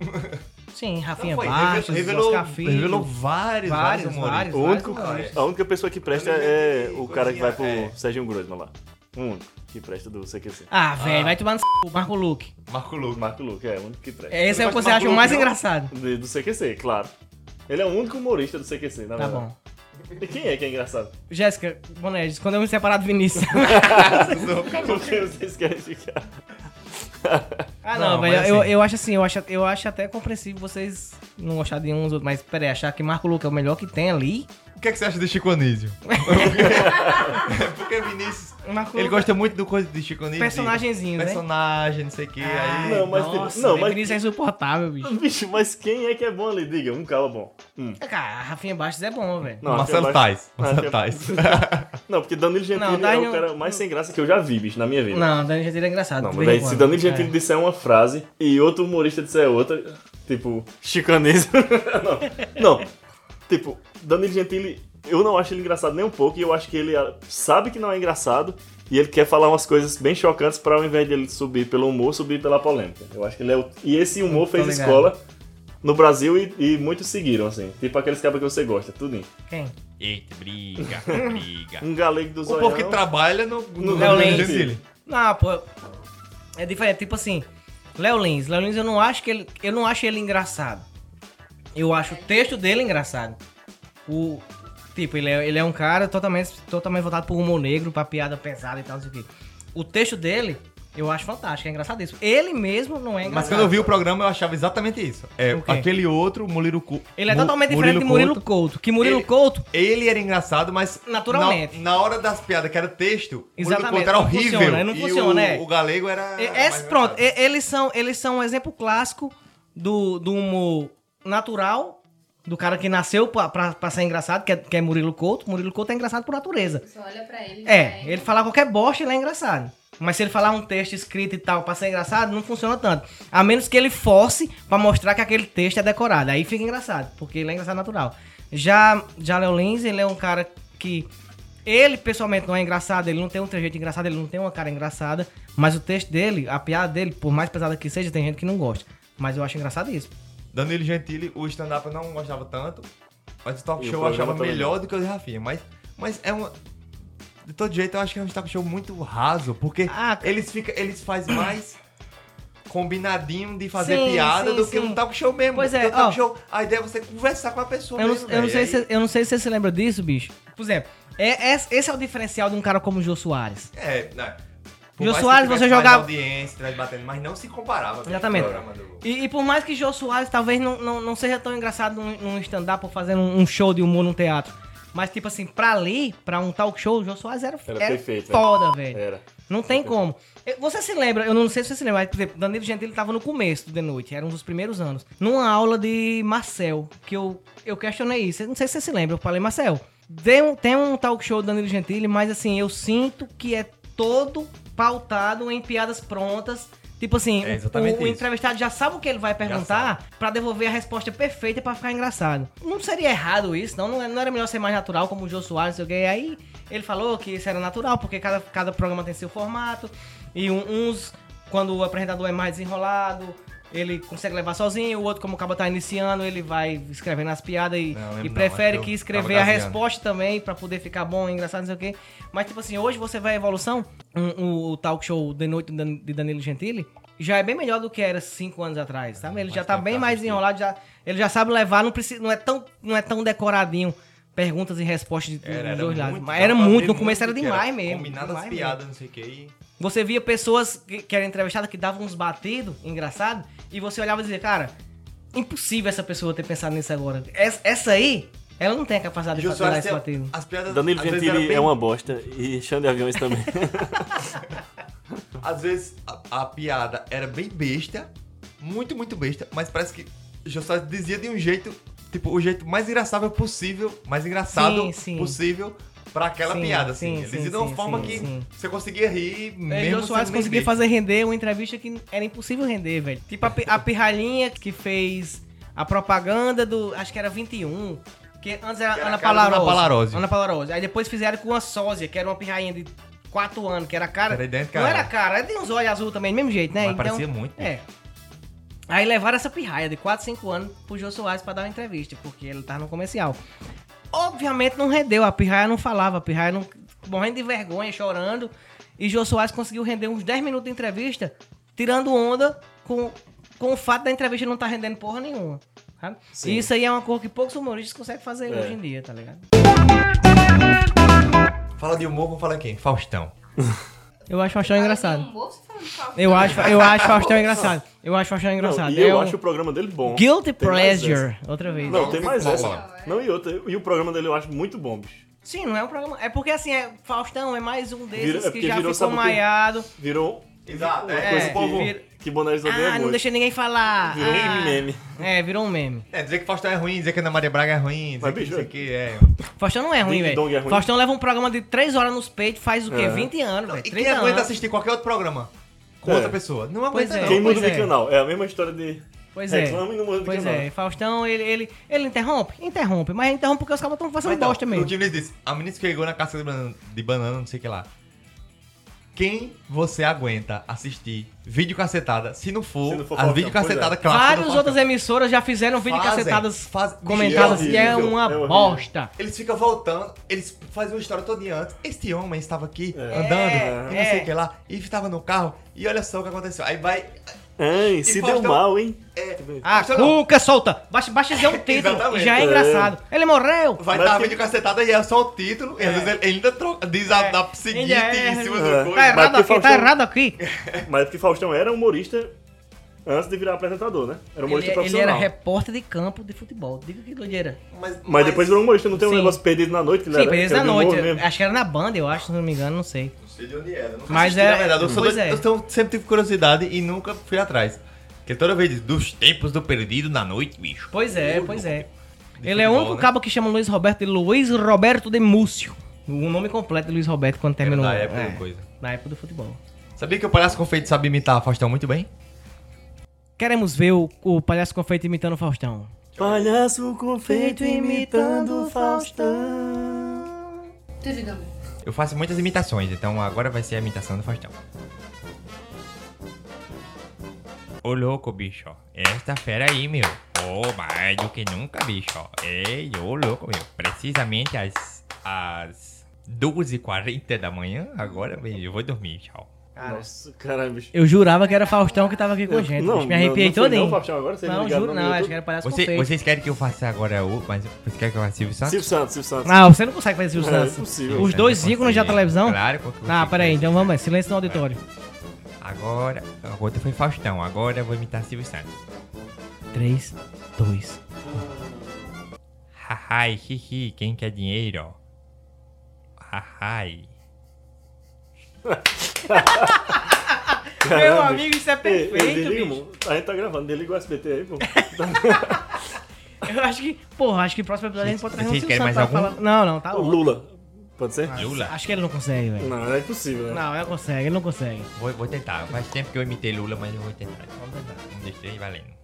Sim, Rafinha Não, foi, Bastos, revelou, Oscar Filho. revelou vários, vários, Vários, vários. O único, humoristas. a única pessoa que presta é o cara que vai pro É. Serginho Grossman lá. O único que presta do CQC. Ah, velho, vai tomar no c... Marco Luque. Marco Luco. Marco Luque é o único que presta. Esse é o que você acha Marco o mais engraçado. Do CQC, claro. Ele é o único humorista do CQC, na Tá verdade. bom. E quem é que é engraçado? Jéssica, Bonedes, quando eu me separar do Vinícius. Com quem vocês querem ficar? Ah, não, Não, velho. mas Eu, assim- eu acho assim, eu acho, eu acho até compreensível vocês não gostarem de uns outros. Mas peraí, achar que Marco Luque é o melhor que tem ali. O que, é que você acha de Chico Anísio? Porque Vinícius, Marco ele gosta muito do coisa de Chico Anísio. Personagenzinhos, né? Personagem, não sei o que. Ai, Aí... Não, mas nossa, tipo, não, velho, mas- Vinícius é insuportável, bicho. Bicho, mas quem é que é bom ali? Diga, um cara bom. Hum. Cara, Rafinha Bastos é bom, velho. Não, Marcelo é Tais. Marcelo Tais. é- Não, porque Danilo Gentili Não, daí é o cara mais sem graça que eu já vi, bicho, na minha vida. Não, Danilo Gentili é engraçado. Não, mas se. Danilo Gentili É. disser uma frase e outro humorista disser outra, tipo, chicanismo. não. não. Tipo, Danilo Gentili, eu não acho ele engraçado nem um pouco e eu acho que ele ah, sabe que não é engraçado e ele quer falar umas coisas bem chocantes pra ao invés de ele subir pelo humor, subir pela polêmica. Eu acho que ele é o... E esse humor fez ligado. escola no Brasil e, e muitos seguiram, assim. Tipo aqueles cabras que você gosta, tudo. Quem? Eita, briga, briga. Um galego do O zoião. povo que trabalha no, no, Léo no Lins. Gentili. Não, pô. É diferente. Tipo assim, Léo Lins. Léo Lins, eu não acho que ele. Eu não acho ele engraçado. Eu acho o texto dele engraçado. O. Tipo, ele é, ele é um cara totalmente, totalmente voltado pro humor negro, pra piada pesada e tal, não sei o quê. O texto dele, eu acho fantástico, é engraçadíssimo. Ele mesmo não é engraçado. Mas quando eu vi o programa, eu achava exatamente isso. É, aquele outro, Murilo Couto. Ele é totalmente diferente de Murilo Couto. Que Murilo Ele- Couto, Ele era engraçado, mas. Naturalmente. Na, na hora das piadas, que era texto, Exatamente, Murilo Couto era não horrível. funciona, não e funciona, o, é. o galego era. É, é- mais pronto, engraçado. eles são, eles são um exemplo clássico do, do humor natural, do cara que nasceu pra, pra, pra ser engraçado, que é, que é Murilo Couto. Murilo Couto é engraçado por natureza. Você olha pra ele. já É, ele falar qualquer bosta, ele é engraçado. Mas se ele falar um texto escrito e tal pra ser engraçado, não funciona tanto. A menos que ele force pra mostrar que aquele texto é decorado. Aí fica engraçado, porque ele é engraçado natural. Já, já Léo Lins, ele é um cara que... Ele, pessoalmente, não é engraçado, ele não tem um trejeito engraçado, ele não tem uma cara engraçada. Mas o texto dele, a piada dele, por mais pesada que seja, tem gente que não gosta. Mas eu acho engraçado isso. Danilo Gentili, o stand-up eu não gostava tanto, mas o talk E o show eu achava melhor não. do que o de Rafinha. Mas, mas é uma. De todo jeito, eu acho que é um talk show muito raso, porque Ah, cara. eles, fica, eles fazem mais combinadinho de fazer Sim, piada sim, do que sim. um talk show mesmo. Pois é, o talk ó. show, a ideia é você conversar com a pessoa Eu não, mesmo, eu, não velho. sei Aí- se, eu não sei se você se lembra disso, bicho. Por exemplo, é, é- esse é o diferencial de um cara como o Jô Soares. É, né? Jô Soares, você jogava- batendo, mas não se comparava. com o Exatamente. programa do- E, e por mais que Jô Soares talvez não, não, não seja tão engraçado num, num stand-up ou fazendo um, um show de humor num teatro. Mas, tipo assim, pra ali, pra um talk show, o Jô Soares era, Era era perfeito, foda, velho. Era. Não tem como. Eh, Você se lembra, eu não sei se você se lembra, mas, por exemplo, Danilo Gentili tava no começo do The Noite, era um dos primeiros anos. Numa aula de Marcel, que eu, eu questionei isso. Eu não sei se você se lembra, eu falei, Marcel, tem um, tem um talk show do Danilo Gentili, mas assim, eu sinto que é todo pautado em piadas prontas Tipo assim, É o- o, entrevistado já sabe o que ele vai perguntar pra devolver a resposta perfeita pra ficar engraçado. Não seria errado isso, não. Não, é- não era melhor ser mais natural, como o Jô Soares, não sei o quê. Aí ele falou que isso era natural, porque cada, cada programa tem seu formato. E uns, quando o apresentador é mais desenrolado, ele consegue levar sozinho. O outro, como o cabo tá iniciando, ele vai escrevendo as piadas e, Não, e prefere que escrever a resposta também pra poder ficar bom, engraçado, não sei o quê. Mas, tipo assim, hoje você vai à evolução, um- um- o talk show de noite de Danilo Gentili já é bem melhor do que era cinco anos atrás, sabe? Ele já tá bem mais enrolado, já, ele já sabe levar, não, precisa, não, é tão, não é tão decoradinho perguntas e respostas de, Era, dos era dois lados. muito, Mas era muito, no começo era demais mesmo. Combinadas demais mesmo. piadas, não sei o que. E... Você via pessoas que, que eram entrevistadas que davam uns batidos, engraçado, e você olhava e dizia, cara, impossível essa pessoa ter pensado nisso agora. Essa, essa aí, ela não tem a capacidade de Jô fazer esse tem- batido. as piadas. Danilo Gentili era bem- é uma bosta e Xande Aviões também. Às vezes a, a piada era bem besta, muito, muito besta, mas parece que o Jô dizia de um jeito, tipo, o jeito mais engraçado possível, mais engraçado Sim, sim. possível pra aquela Sim, piada, assim. sim, Ele sim, de uma sim, forma sim, que sim. você conseguia rir É, mesmo Jô Soares conseguia fazer render uma entrevista que era impossível render, velho. Tipo a, a pirralhinha que fez a propaganda do. Acho que era 21. Que antes era Que era Ana a Palarose. Palarose. Ana Palarose. Aí depois fizeram com uma sósia, que era uma pirrainha de 4 anos, que era a cara. Era idêntica não a era ela. cara, tem uns olhos azul também, do mesmo jeito, né? Mas parecia muito. É. Aí levaram essa pirraia de 4, 5 anos pro Jô Soares pra dar uma entrevista, porque ele tava no comercial. Obviamente não rendeu, a pirraia não falava, a pirraia não, morrendo de vergonha, chorando. E Jô Soares conseguiu render uns 10 minutos de entrevista, tirando onda com, com o fato da entrevista não estar rendendo porra nenhuma. sabe? Sim. E isso aí é uma coisa que poucos humoristas conseguem fazer É. hoje em dia, tá ligado? Fala de humor, vamos falar quem? Faustão. Eu acho Faustão engraçado. Um Eu acho, eu acho Faustão engraçado. Eu acho Faustão engraçado. Não, e eu É o acho o programa dele bom. Guilty Tem Pleasure. Outra vez. Não, tem mais essa. Não, é. E outra. E o programa dele eu acho muito bom, bicho. Sim, não é um programa. É porque assim, é, Faustão é mais um desses Vira- é que já virou, ficou o maiado. Virou Exato, uma é, coisa é, que, vira- que odeia Ah, não deixa ninguém falar. Virou ah, um meme. É, virou um meme. É, dizer que Faustão é ruim, dizer que Ana Maria Braga é ruim, dizer Mas, que bicho, isso aqui é... Faustão não é ruim, velho. É. Faustão leva um programa de 3 horas nos peitos, faz o quê? É. 20 anos, velho. E 30 quem aguenta anos. assistir qualquer outro programa com É. outra pessoa? Não Pois aguenta é. não. Quem muda pois de é. canal? É a mesma história de. Pois é. Reclama e não muda de Pois canal. é, Faustão, ele, ele, ele interrompe? Interrompe, mas interrompe porque os caras estão fazendo Mas então, bosta mesmo. O Diniz disse, a menina que chegou na casca de banana, de banana, não sei o que lá. Quem você aguenta assistir vídeo cacetada, se não for, Se não for Faustão, vídeo cacetada pois é. clássica do Várias outras emissoras já fizeram vídeo Fazem, cacetadas faz- comentadas que é é uma é bosta. Eles ficam voltando, eles fazem uma história toda antes. Este homem estava aqui É. andando e não É. sei o que lá, e estava no carro, e olha só o que aconteceu. Aí vai. Ai, se deu mal, hein? É, Ah, Faustão não. cuca solta. Basta, basta dizer um título e já é É. engraçado. Ele morreu. Vai Mas estar a que- vídeo cacetada e é só o título, e às vezes ele ainda troca, diz a É. da seguinte é. em cima É. do Tá coisa. errado aqui, tá Faustão- errado aqui. Mas é porque Faustão era humorista antes de virar apresentador, né? Era Ele, humorista ele profissional. era repórter de campo de futebol. Diga que doideira. Mas depois virou humorista, não tem um Sim. negócio perdido na noite que ele Sim, era, que de humor Noite. Acho que era na banda, eu acho, se não me engano, não sei. Não sei de onde era. Nunca Mas assisti, é- na verdade. Eu, sou pois doido- é. eu sou- sempre tive curiosidade e nunca fui atrás. Porque toda vez diz, dos tempos do perdido na noite, bicho. Pois é, pois é. De Ele é o futebol, único né? cabo que chama Luiz Roberto de Luiz Roberto de Múcio. O nome completo de Luiz Roberto quando Era terminou. da época é, do coisa. Na época do futebol. Sabia que o Palhaço Confeito sabe imitar Faustão muito bem? Queremos ver o, o palhaço confeito imitando o Faustão. Palhaço confeito imitando o Faustão. Tudo Eu faço muitas imitações, então agora vai ser a imitação do Faustão. Ô louco, bicho. Esta fera aí, meu. Ô, mais do que nunca, bicho. Ei, ô louco, meu. Precisamente às, às 12h40 da manhã, agora, meu, eu vou dormir, tchau. Nossa, caralho, bicho. Eu jurava que era Faustão que tava aqui com a gente. bicho. Me arrepiei não, todinho. Não, Faustão, agora vocês Não, ligaram juro no não, acho que era palhaço Você- vocês querem que eu faça agora o. Mas vocês querem que eu faça Silvio Santos? Silvio Santos, Silvio Santos. Não, você não consegue fazer Silvio É, Santos. impossível. Os dois ícones da televisão? Claro que eu Ah, peraí, então vamos, aí, silêncio no auditório. Agora, a outra foi Faustão, agora eu vou imitar Silvio Santos. 3, 2, Hahai, hihi, quem quer dinheiro? Hahai. Meu amigo, isso é Ei, ei, perfeito, desliga, bicho. A gente tá gravando, desliga o SBT aí, pô. Eu acho que, porra, acho que próximo episódio a gente pode trazer um Vocês Silvio Santos pra um? algum? falar. Não, não, tá O bom. Lula. Pode ser? Lula. Acho que ele não consegue, velho. Não, é impossível, né? Não, ele não consegue, ele não consegue. Vou, vou tentar. Faz tempo que eu imitei Lula, mas eu vou tentar. Vamos tentar. Um, dois, três, valendo.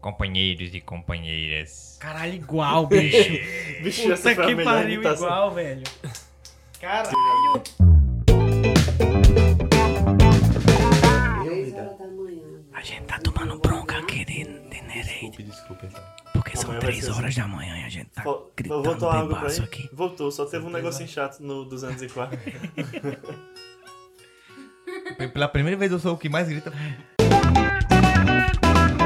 Companheiros e companheiras. Caralho, igual, bicho. Bicho, essa Puta foi a que melhor pariu, imitação. igual, velho. Caralho. São Amanhã vai 3 ser horas da manhã e a gente tá gritando Voltou água pra aí? aqui. Voltou, só teve um negocinho chato no 204. Pela primeira vez eu sou o que mais grita.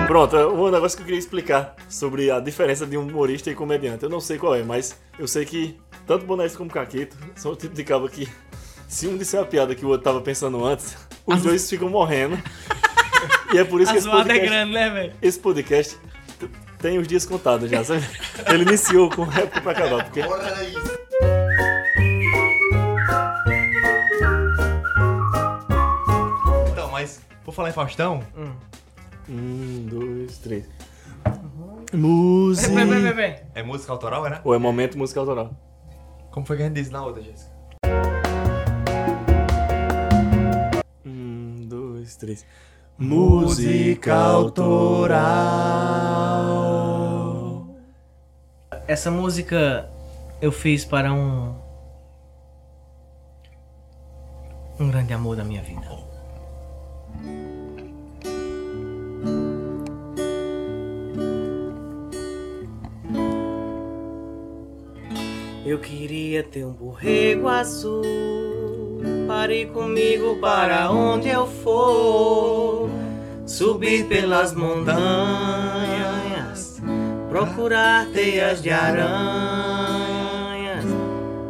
Pronto, um negócio que eu queria explicar sobre a diferença de um humorista e comediante. Eu não sei qual é, mas eu sei que tanto Bonés como Caquito são o tipo de cabo que, se um disser uma piada que o outro tava pensando antes, os dois ficam morrendo. e é por isso A que esse zoada é podcast, grande, né, velho? esse podcast tem os dias contados já, sabe? Ele iniciou com réplica pra acabar, porque Então, mas por falar em Faustão, Um, dois, três. Vem, Música. vem, vem, vem. é música autoral, né? Ou é momento música autoral? Como foi que a gente disse na outra, Jéssica? Um, dois, três. Música autoral. Essa música eu fiz para um. Um grande amor da minha vida. Eu queria ter um borrego azul. Pare comigo para onde eu for. Subir pelas montanhas. Procurar teias de aranhas.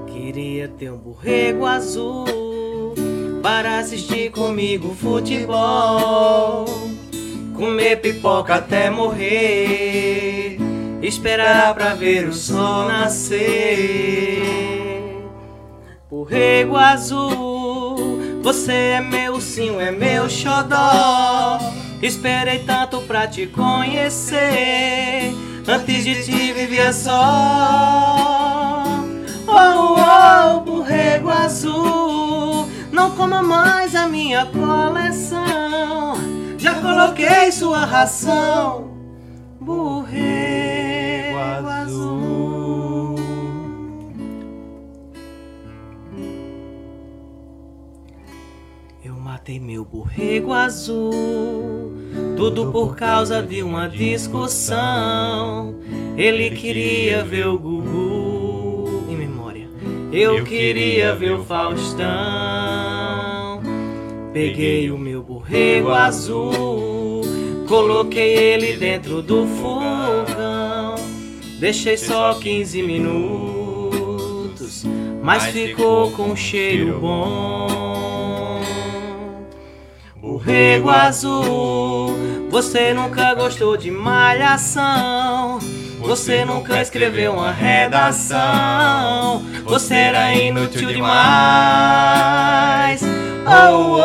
Queria ter um borrego azul. Para assistir comigo futebol. Comer pipoca até morrer. Esperar pra ver o sol nascer. Borrego azul, você é meu sim, é meu xodó. Esperei tanto pra te conhecer. Antes de ti vivia só. Oh, oh, borrego azul, não coma mais a minha coleção. Já coloquei sua ração. Borrego azul. Eu matei meu borrego azul, tudo por causa de uma discussão. Ele queria ver o Gugu em memória. Eu queria ver o Faustão. Peguei o meu borrego azul, coloquei ele dentro do fogão. Deixei só 15 minutos, mas ficou com um cheiro bom. Borrego azul, você nunca gostou de malhação. Você nunca escreveu uma redação. Você era inútil demais. Oh,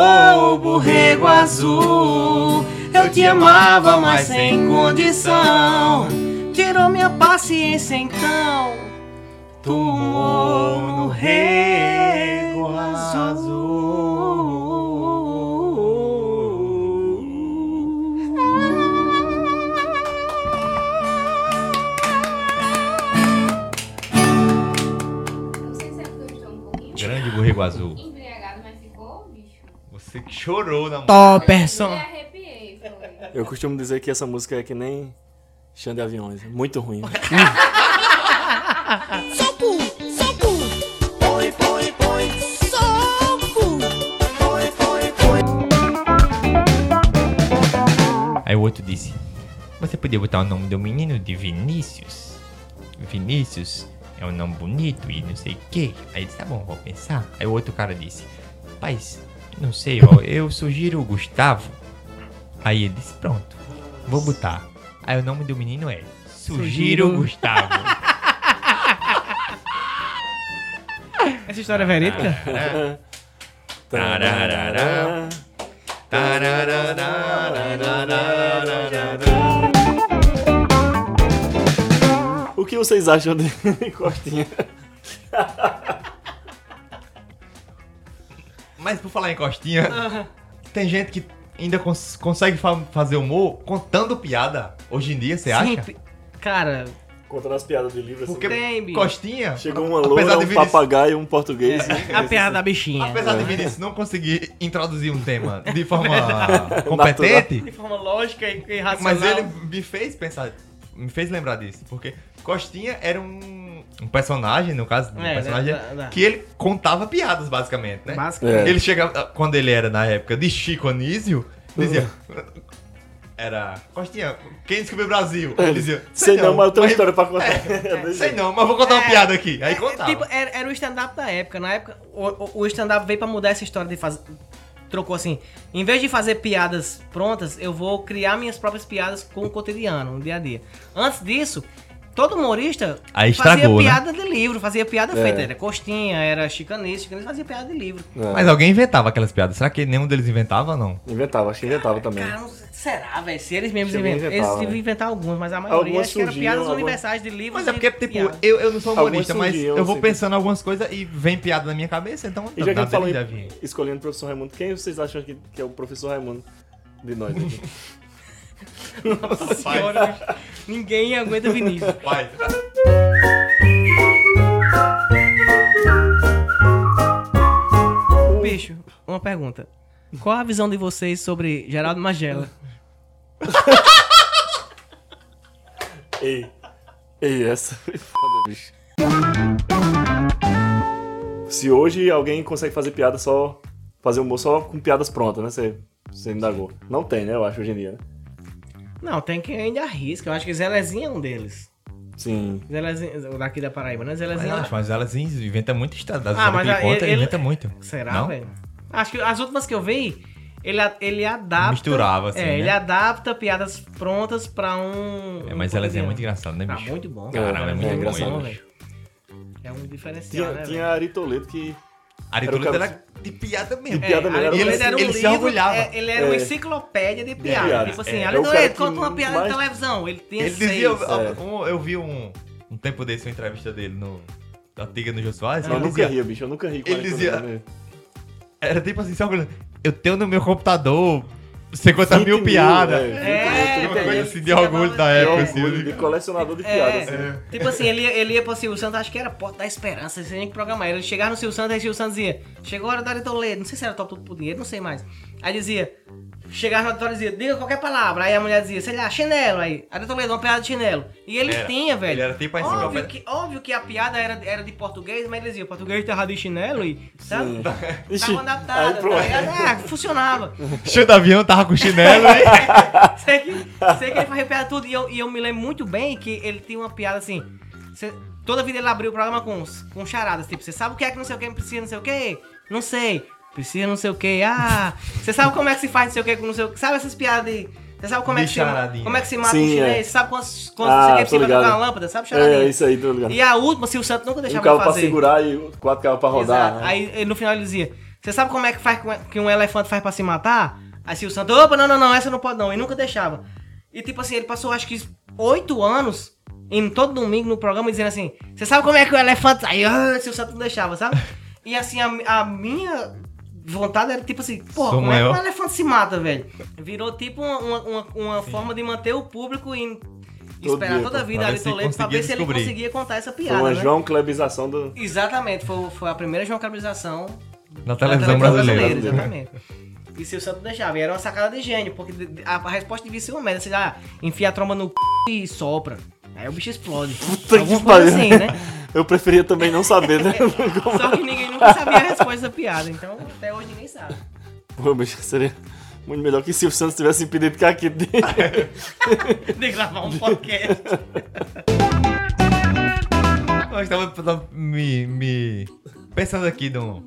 oh, borrego azul. Eu te amava, mas sem condição. Tirou minha paciência então. Tomou no rego azul. Borrego azul. embriagado, mas ficou, bicho. Você que chorou na Topperson. Me arrepiei, foi. Eu costumo dizer que essa música é que nem chão de aviões. Muito ruim. Soco, soco. Põe, põe, põe. Soco. Põe, põe, põe. Aí o outro disse: Você podia botar o nome do menino de Vinícius? Vinícius é um nome bonito e não sei o que. Aí ele disse: Tá bom, vou pensar. Aí o outro cara disse: Rapaz, não sei, ó, eu sugiro o Gustavo. Aí ele disse: Pronto, vou botar. Aí o nome do menino é Sugiro Sugiro. Gustavo. Essa história é verídica? Tararara. O que vocês acham de Costinha? Mas por falar em costinha, tem gente que ainda cons- consegue fa- fazer humor contando piada hoje em dia, você acha? Cara, Contando as piadas de livro assim. Porque Tem, bicho. costinha. Chegou uma apesar loura, de um papagaio e um português. a piada da bichinha. Apesar de Vinícius não conseguir introduzir um tema de forma competente, De forma lógica e racional. mas ele me fez pensar, me fez lembrar disso, porque Costinha era um, um personagem, no caso, um É, personagem da- da- que ele contava piadas, basicamente, né? Basicamente. É. Ele chegava, quando ele era na época de Chico Anísio, dizia... Era, Costinha, quem descobriu o Brasil? Ele dizia, Sei não, mas eu tenho uma história pra contar. Sei não, mas vou contar uma É. piada aqui. Aí É, contava. tipo, era, era o stand-up da época. Na época, o, o- o stand-up veio pra mudar essa história de fazer. Trocou assim. Em vez de fazer piadas prontas, eu vou criar minhas próprias piadas com o cotidiano, no dia a dia. Antes disso, todo humorista Aí fazia estragou, né? piada de livro, fazia piada É. feita. Era costinha, era chicanês, chicanês fazia piada de livro. Mas alguém inventava aquelas piadas. Será que nenhum deles inventava ou não? Inventava, acho que inventava também. Cara, não sei- será, velho? Se eles mesmos Acho que inventaram. Eles né? inventar alguns, mas a maioria Algumas acho que era surgiam, piadas algumas- universais de livros. Mas é porque, tipo, piadas. eu, eu não sou humorista, Algumas mas surgiam, eu vou pensando em algumas coisas e vem piada na minha cabeça, então E já que deve vir. escolhendo o professor Raimundo, quem vocês acham que, que é o professor Raimundo de nós aqui? Nossa senhora, ninguém aguenta Vinícius. Vai. Bicho, uma pergunta. Qual a visão de vocês sobre Geraldo Magela? Ei, ei, essa foi foda, bicho. Se hoje alguém consegue fazer piada só. Fazer humor só com piadas prontas, né? Você, você indagou. Não tem, né? Eu acho, hoje em dia, né? Não, tem quem ainda arrisca. Eu acho que Zelezinho é um deles. Sim. Zelezinho, o daqui da Paraíba, né? Mas, Zelezinho. eu acho, mas elas inventa muito. Das Ah, mas ele conta, ele ele- inventa muito. Será, velho? Acho que as últimas que eu vi, ele, ele adapta. Misturava, assim, É, né? ele adapta piadas prontas pra um. É, um mas elas é cotidiano. muito engraçado, né, Tá bicho? muito bom. Caramba, é muito É, bom, engraçado. É um diferencial, Tinha, né? tinha velho? a Ari Toledo que. Ari Era era de piada mesmo. De piada É, mesmo. Ari E ele- era um ele se livro, orgulhava. é, ele era uma É. enciclopédia de piada. piada. Tipo assim, É, é conta uma piada mais- na televisão. Ele tinha Ele seis. dizia, é. um- eu vi um, um tempo desse uma entrevista dele no da Tiga no Jô Soares, Eu nunca ria, bicho. Eu nunca ri com ele dizia- era tipo assim, eu tenho no meu computador 50 mil 20 piadas. é, É, uma coisa assim de orgulho da É época, assim. de colecionador de É, piadas. assim. tipo assim, ele, ele ia pro Silvio Santos, acho que era Porta da Esperança, você tinha que programar. Ele chegava no Silvio Santos, aí o Silvio Santos dizia, chegou a hora da Toledo, não sei se era top tudo por dinheiro, não sei mais. Aí dizia, chegava no auditório e dizia, diga qualquer palavra. Aí a mulher dizia, sei lá, chinelo, aí, Ari Toledo, uma piada de chinelo. E ele Era. tinha, velho. Ele era tipo a óbvio que, óbvio que a piada era, era de português, mas ele dizia, o português tá errado de chinelo e, sabe? Ixi, Tava adaptada, aí tá pronto. ligado? É, funcionava. Show do avião, tava com chinelo, hein? sei, que, sei que ele fazia piada tudo. E eu, e eu me lembro muito bem que ele tinha uma piada assim. cê- toda vida ele abriu o programa com, com charadas. Tipo, você sabe o que é que não sei o que precisa, não sei o que? Não sei. Precisa não sei o que. Ah, você sabe como é que se faz não sei o que com não sei o que? Sabe essas piadas de. Você sabe como é, que se, como é que se mata Sim, um chinês? é. Você sabe quantos, quantos Ah, não sei o que tô precisa tocar uma lâmpada? Sabe charadinha? É, isso aí, tô ligado. E a última, se o Santo nunca Um deixava carro eu pra fazer. segurar e quatro carros pra rodar. Né? Aí no final ele dizia: Você sabe como é que faz com- que um elefante faz pra se matar? Aí Silvio Santos, opa, não, não, não, essa não pode não. E nunca deixava. E tipo assim, ele passou acho que oito anos indo todo domingo no programa dizendo assim: Você sabe como é que o elefante. Aí ah, Silvio Santos não deixava, sabe? E assim, a, a minha vontade era tipo assim: Pô, como é que maior. um elefante se mata, velho? Virou tipo uma, uma, uma- forma de manter o público em. Todo Esperar dia, toda a vida ali Toledo pra ver se ele conseguia contar essa Foi piada. uma né? João Clebização do. Exatamente, foi, foi a primeira João Clebização Na televisão brasileira. Exatamente. E se o Santos deixava, e era uma sacada de gênio, porque a, a resposta devia ser uma merda. Você já enfia a tromba no c... e sopra. Aí o bicho explode. Puta Alguma que coisa pariu. assim, né? Eu preferia também não saber, né? Só que ninguém nunca sabia a resposta da piada, então até hoje ninguém sabe. Pô, bicho, seria muito melhor que se o Santos tivesse impedido que aqui dele. De gravar um podcast. Eu estava tava me, me pensando aqui no.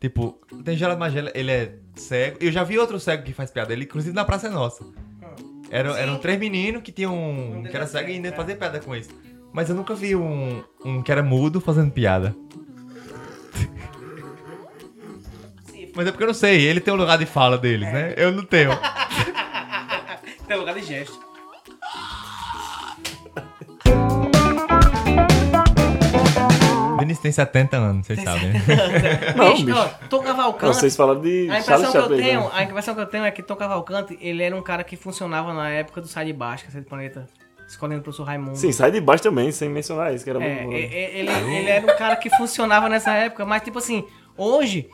Tipo, tem Geraldo Magela, ele é cego. Eu já vi outro cego que faz piada, ele inclusive na Praça é Nossa. Era, eram três meninos que tinham um que era cego e ainda fazia piada com isso. Mas eu nunca vi um, um que era mudo fazendo piada. Mas é porque eu não sei, ele tem um lugar de fala deles, né? Eu não tenho. Tem lugar de gesto. Vinícius tem 70 anos, vocês sabem, né? Não, bicho, bicho. ó, Tom Cavalcante. Vocês falaram de A Charles impressão, que eu Chaplin. tenho, né? a impressão que eu tenho é que Tom Cavalcante, ele era um cara que funcionava na época do Sai de Baixo, Cacete do Planeta, escolhendo o professor Raimundo. Sim, sai de baixo também, sem mencionar isso, que era É, bom. e- ele, ele era um cara que funcionava nessa época, mas tipo assim, hoje,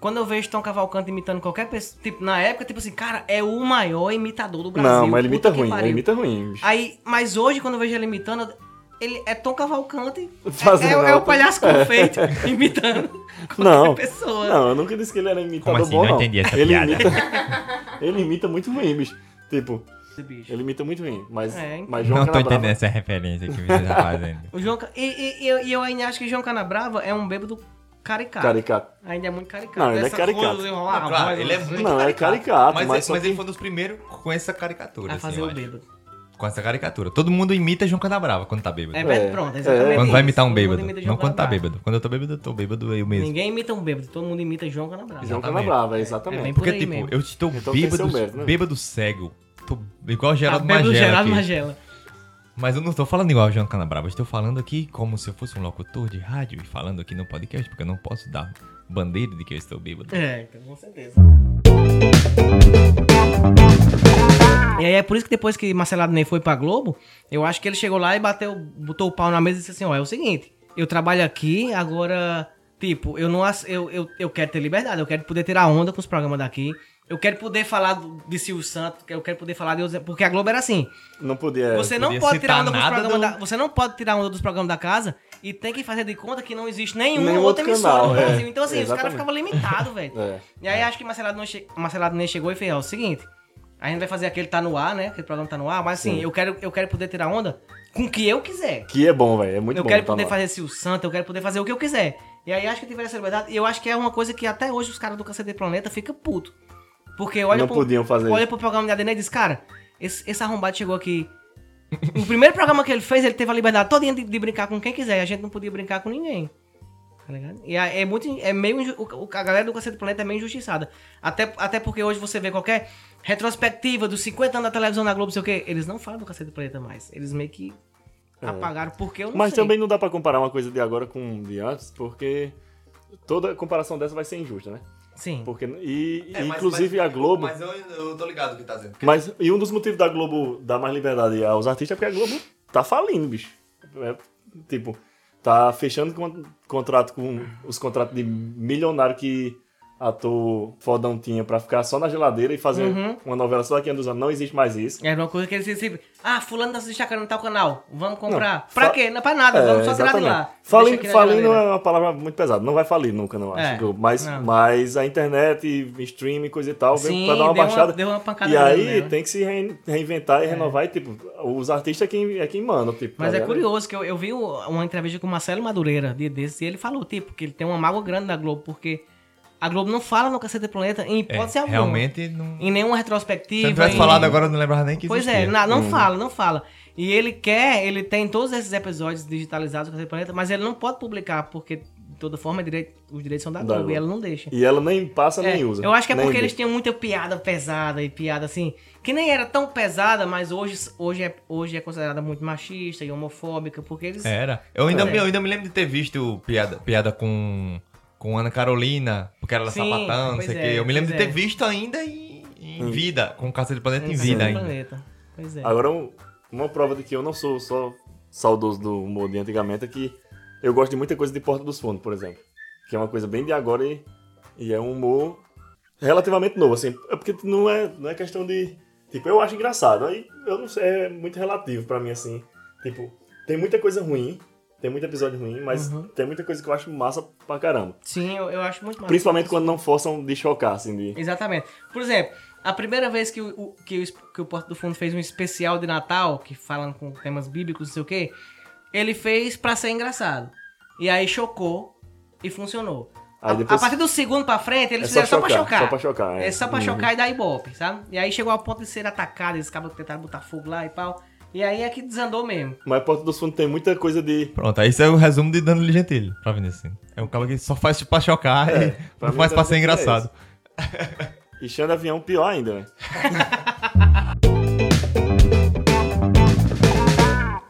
quando eu vejo Tom Cavalcante imitando qualquer pessoa, tipo, na época, tipo assim, cara, é o maior imitador do Brasil. Não, mas ele imita ruim, ele imita ruim, bicho. Aí, mas hoje, quando eu vejo ele imitando, ele é Tom Cavalcante, é, Fazendo é- é o outra. palhaço confeito imitando qualquer Não, pessoa. não, eu nunca disse que ele era imitador Como assim? bom, Não não. entendi essa ele piada. imita, ele imita muito ruim, bicho. Tipo, bicho. ele imita muito ruim, mas, É, então. mas João Não tô Canabrava- entendendo essa referência que você tá fazendo. O João, e, e- e eu, e eu ainda acho que João Canabrava é um bêbado caricato. Caricato. Ainda é muito caricato. Não, ele é Essa caricato. Não, claro, ele é assim, muito Não, é caricato, mas, mas só mas que- ele foi um dos primeiros com essa caricatura. a assim, fazer eu o bêbado. Com essa caricatura. Todo mundo imita João Canabrava quando tá bêbado. É, É, pronto, exatamente. é. Quando vai imitar um Todo mundo bêbado. imita João Não quando tá Canabrava. bêbado. Quando eu tô bêbado, eu tô bêbado eu mesmo. Ninguém imita um bêbado, todo mundo imita João Canabrava. João Exatamente. Canabrava, É exatamente. por Porque, aí tipo, mesmo. eu estou Então tem bêbado, seu né? bêbado cego. Tô igual o Ah, Geraldo bêbado Magela Geraldo aqui. Magela. Mas eu não tô falando igual o João Canabrava. Eu estou falando aqui como se eu fosse um locutor de rádio e falando aqui no podcast, porque eu não posso dar bandeira de que eu estou bêbado. É, então, com certeza. E aí é por isso que depois que Marcelo Ney foi pra Globo, eu acho que ele chegou lá e bateu, botou o pau na mesa e disse assim, ó, é o seguinte, eu trabalho aqui, agora, tipo, eu não eu, eu, eu quero ter liberdade, eu quero poder tirar onda com os programas daqui, eu quero poder falar de Silvio Santos, eu quero poder falar de porque a Globo era assim, Não podia. você não podia pode citar tirar onda dos nada programas do- da, você não pode tirar onda dos programas da casa e tem que fazer de conta que não existe nenhuma Nenhum outra outro emissora canal, no é. Brasil. Então assim, os caras Exatamente. ficavam limitados, velho. É. E aí acho que Marcelado Ney, che... Marcelado Ney chegou e fez, ó, o seguinte, a gente vai fazer aquele tá no ar, né? Aquele programa tá no ar, mas assim, Sim. eu quero, eu quero poder tirar onda com o que eu quiser. Que é bom, velho. É muito eu bom. quero tá poder fazer Sil Santo, eu quero poder fazer o que eu quiser. E aí acho que tiver essa liberdade, e eu acho que é uma coisa que até hoje os caras do Cacete Planeta ficam puto. Porque olha Não pro, podiam fazer olha isso. pro programa de ADN e diz, cara, esse, esse arrombado chegou aqui. O primeiro programa que ele fez, ele teve a liberdade toda de, de brincar com quem quiser. e A gente não podia brincar com ninguém. Tá ligado? E é, é muito. É meio. A galera do Cacete do Planeta é meio injustiçada. Até, até porque hoje você vê qualquer retrospectiva dos 50 anos da televisão na Globo, não sei o quê. Eles não falam do Cacete do Planeta mais. Eles meio que apagaram porque eu não É. Mas sei. também não dá pra comparar uma coisa de agora com de antes, porque toda comparação dessa vai ser injusta, né? Sim. Porque, e, e, inclusive a Globo. Mas, eu, eu tô ligado o que tá dizendo. e um dos motivos da Globo dar mais liberdade aos artistas é porque a Globo tá falindo, bicho. É, tipo, tá fechando con- contrato com os contratos de milionário que ator fodão tinha pra ficar só na geladeira e fazer Uhum. uma novela só daqui a uns anos. Não existe mais isso. Era uma coisa que eles sempre, ah, fulano tá se destacando no tal canal, vamos comprar. Não, pra quê? Não é pra nada, É, vamos só tirar de lá. Na falindo geladeira. é uma palavra muito pesada. Não vai falir nunca, não acho. É, Globo. Mas, não. mas a internet, streaming, coisa e tal, Sim, pra dar uma deu uma- baixada. deu uma pancada e aí nela. tem que se rein- reinventar e renovar. E, tipo, os artistas é quem, é quem manda. Tipo, Mas tá é ligado? curioso que eu, eu vi uma entrevista com o Marcelo Madureira, dia desses, e ele falou, tipo, que ele tem uma mágoa grande da Globo, porque a Globo não fala no Cacete do Planeta em hipótese alguma. É, realmente não. Em nenhuma Se retrospectiva. eu não tivesse em- falado agora, eu não lembrava nem que Pois existia. é, na- Hum. não fala, não fala. E ele quer, ele tem todos esses episódios digitalizados do Cacete do Planeta, mas ele não pode publicar, porque, de toda forma, é os direitos são da Globo, e ela não deixa. E ela nem passa É, nem usa. Eu acho que é porque vê. eles tinham muita piada pesada e piada assim, que nem era tão pesada, mas hoje, hoje, é, hoje é considerada muito machista e homofóbica, porque eles. Era. Eu ainda, É. me- eu ainda me lembro de ter visto piada, piada com, com Ana Carolina, porque ela era Sim, sapatão, não sei o é, quê. Eu me lembro de ter é. visto ainda em, em vida, com Cacete do Planeta em vida do ainda. Planeta. Pois é. Agora, um- uma prova de que eu não sou só saudoso do humor de antigamente é que eu gosto de muita coisa de Porta dos Fundos, por exemplo. Que é uma coisa bem de agora e, e é um humor relativamente novo, assim. É porque não é, não é questão de... Tipo, eu acho engraçado. Aí, eu não sei, é muito relativo pra mim, assim. Tipo, tem muita coisa ruim, tem muito episódio ruim, mas Uhum. tem muita coisa que eu acho massa pra caramba. Sim, eu, eu acho muito massa. Principalmente quando não forçam de chocar, assim, de... Exatamente. Por exemplo, a primeira vez que o, que o, que o Porto do Fundo fez um especial de Natal, que falam com temas bíblicos, não sei o quê, ele fez pra ser engraçado. E aí chocou e funcionou. Depois- A partir do segundo pra frente, eles É só fizeram só, pra chocar, chocar. só pra chocar, é. É só pra Uhum. chocar e dar ibope, sabe? E aí chegou ao ponto de ser atacado, eles acabam tentando botar fogo lá e pau. E aí é que desandou mesmo. Mas Porta dos Fundos tem muita coisa de... Pronto, aí isso é o resumo de Danilo Gentili, pra Vinicius. É um cara que só faz pra chocar e pra não faz pra deve ser ser engraçado. E Xande Avião pior ainda, né?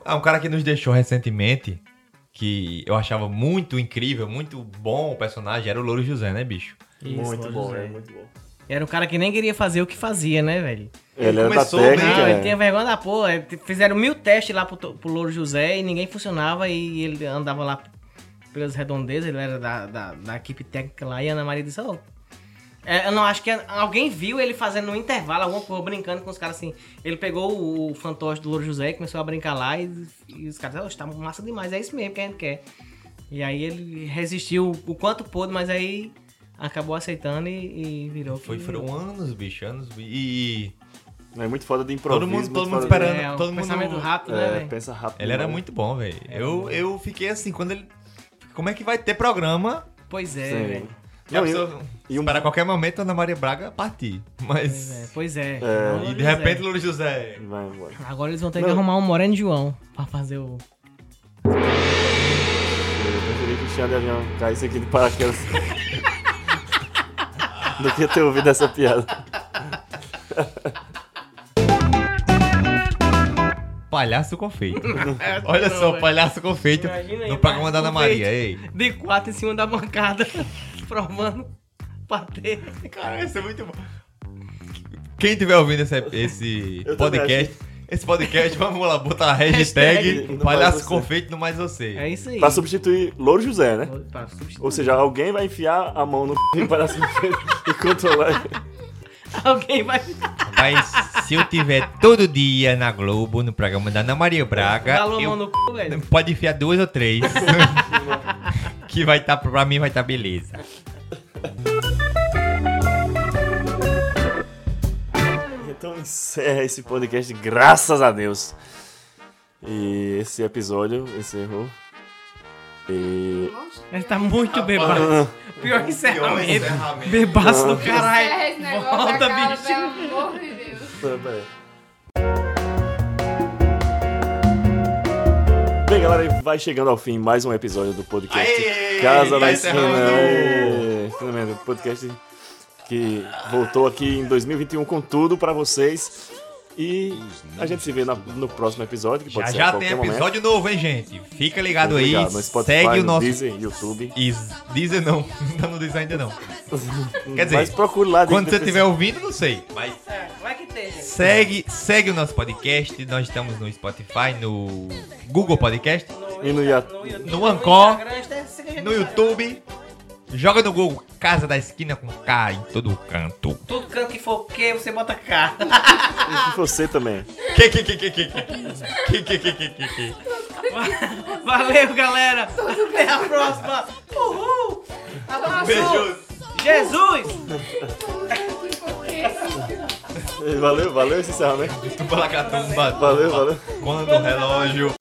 Ah, um cara que nos deixou recentemente que eu achava muito incrível, muito bom o personagem, era o Louro José, né, bicho? Isso, muito bom, José. é muito bom. Era um cara que nem queria fazer o que fazia, né, velho? Ele era da começou bem, técnica. Não, é. ele tinha vergonha da porra. Fizeram mil testes lá pro, pro Louro José e ninguém funcionava e ele andava lá pelas redondezas, ele era da, da, da equipe técnica lá e a Ana Maria disse, "Ô, é, eu não acho que alguém viu ele fazendo no intervalo, alguma coisa, brincando com os caras assim. Ele pegou o, o fantoche do Louro José e começou a brincar lá e, e os caras, "Ô, tá massa demais, é isso mesmo que a gente quer. E aí ele resistiu o quanto pôde, mas aí acabou aceitando e, e virou. Foi, que- foram anos, bicho, anos. E É muito foda de improviso. Todo mundo- todo mundo esperando. É, todo um mundo- pensamento rápido, né, É, velho? pensa rápido. ele era muito bom, velho. Eu, eu fiquei assim, quando ele. Como é que vai ter programa? Pois é, velho. E Não, e- pessoa e um- para qualquer momento Ana Maria Braga partir. Pois é, Mas. pois é. É. E de José. repente Louro José. Vai embora. Agora eles vão ter que Não. arrumar um Moreno João pra fazer o. Eu preferi que o Cristiano de Avião caísse aqui de paraquedas. Do que ter ouvido essa piada. Palhaço confeito. Olha Não, só, velho. palhaço confeito Imagina aí, no programa da Ana Maria. Ei. De quatro em cima da bancada, provando patê. Cara, isso é muito bom. Quem estiver ouvindo esse, esse podcast, esse podcast, vamos lá, botar a hashtag, Hashtag palhaço confeito no mais você. É isso aí. Pra substituir Louro José, né? Pra substituir. Ou seja, alguém vai enfiar a mão no e palhaço e controlar. Alguém vai. Mas se eu tiver todo dia na Globo, no programa da Ana Maria Braga, Dá a mão eu- no cu, velho. pode enfiar duas ou três. que vai estar, pra mim vai estar beleza. Encerra esse podcast, graças a Deus. E esse episódio encerrou. E. Ele tá muito bebaço. Pior encerramento. encerramento. Bebaço do caralho. Volta, bicho. pelo amor de Deus. Bem, galera, vai chegando ao fim mais um episódio do podcast Aê, Casa tá da Esquina. Finalmente, o podcast que voltou aqui em 2021 com tudo pra vocês. E a gente se vê na- no próximo episódio, que pode Já ser a já tem momento. episódio novo, hein, gente? Fica ligado aí. No Spotify, segue o no nosso. Deezer, YouTube. Is... Deezer não, não diz ainda não. Quer dizer, Mas procure lá. quando você estiver ouvindo, não sei. Mas É, vai que esteja. segue, segue o nosso podcast. Nós estamos no Spotify, no Google Podcast, E no Ia- no Ancor, Instagram, siga a gente no YouTube. Joga no Google Casa da Esquina com K em todo canto. Tudo canto que for que, você bota cá. E você também. Que que que que que que que que que que que que Valeu, galera. Até a próxima. Uhul. Abraço. Beijos. Jesus. Valeu, valeu esse encerramento. Tubalacatumba. Valeu, valeu. Quando o relógio.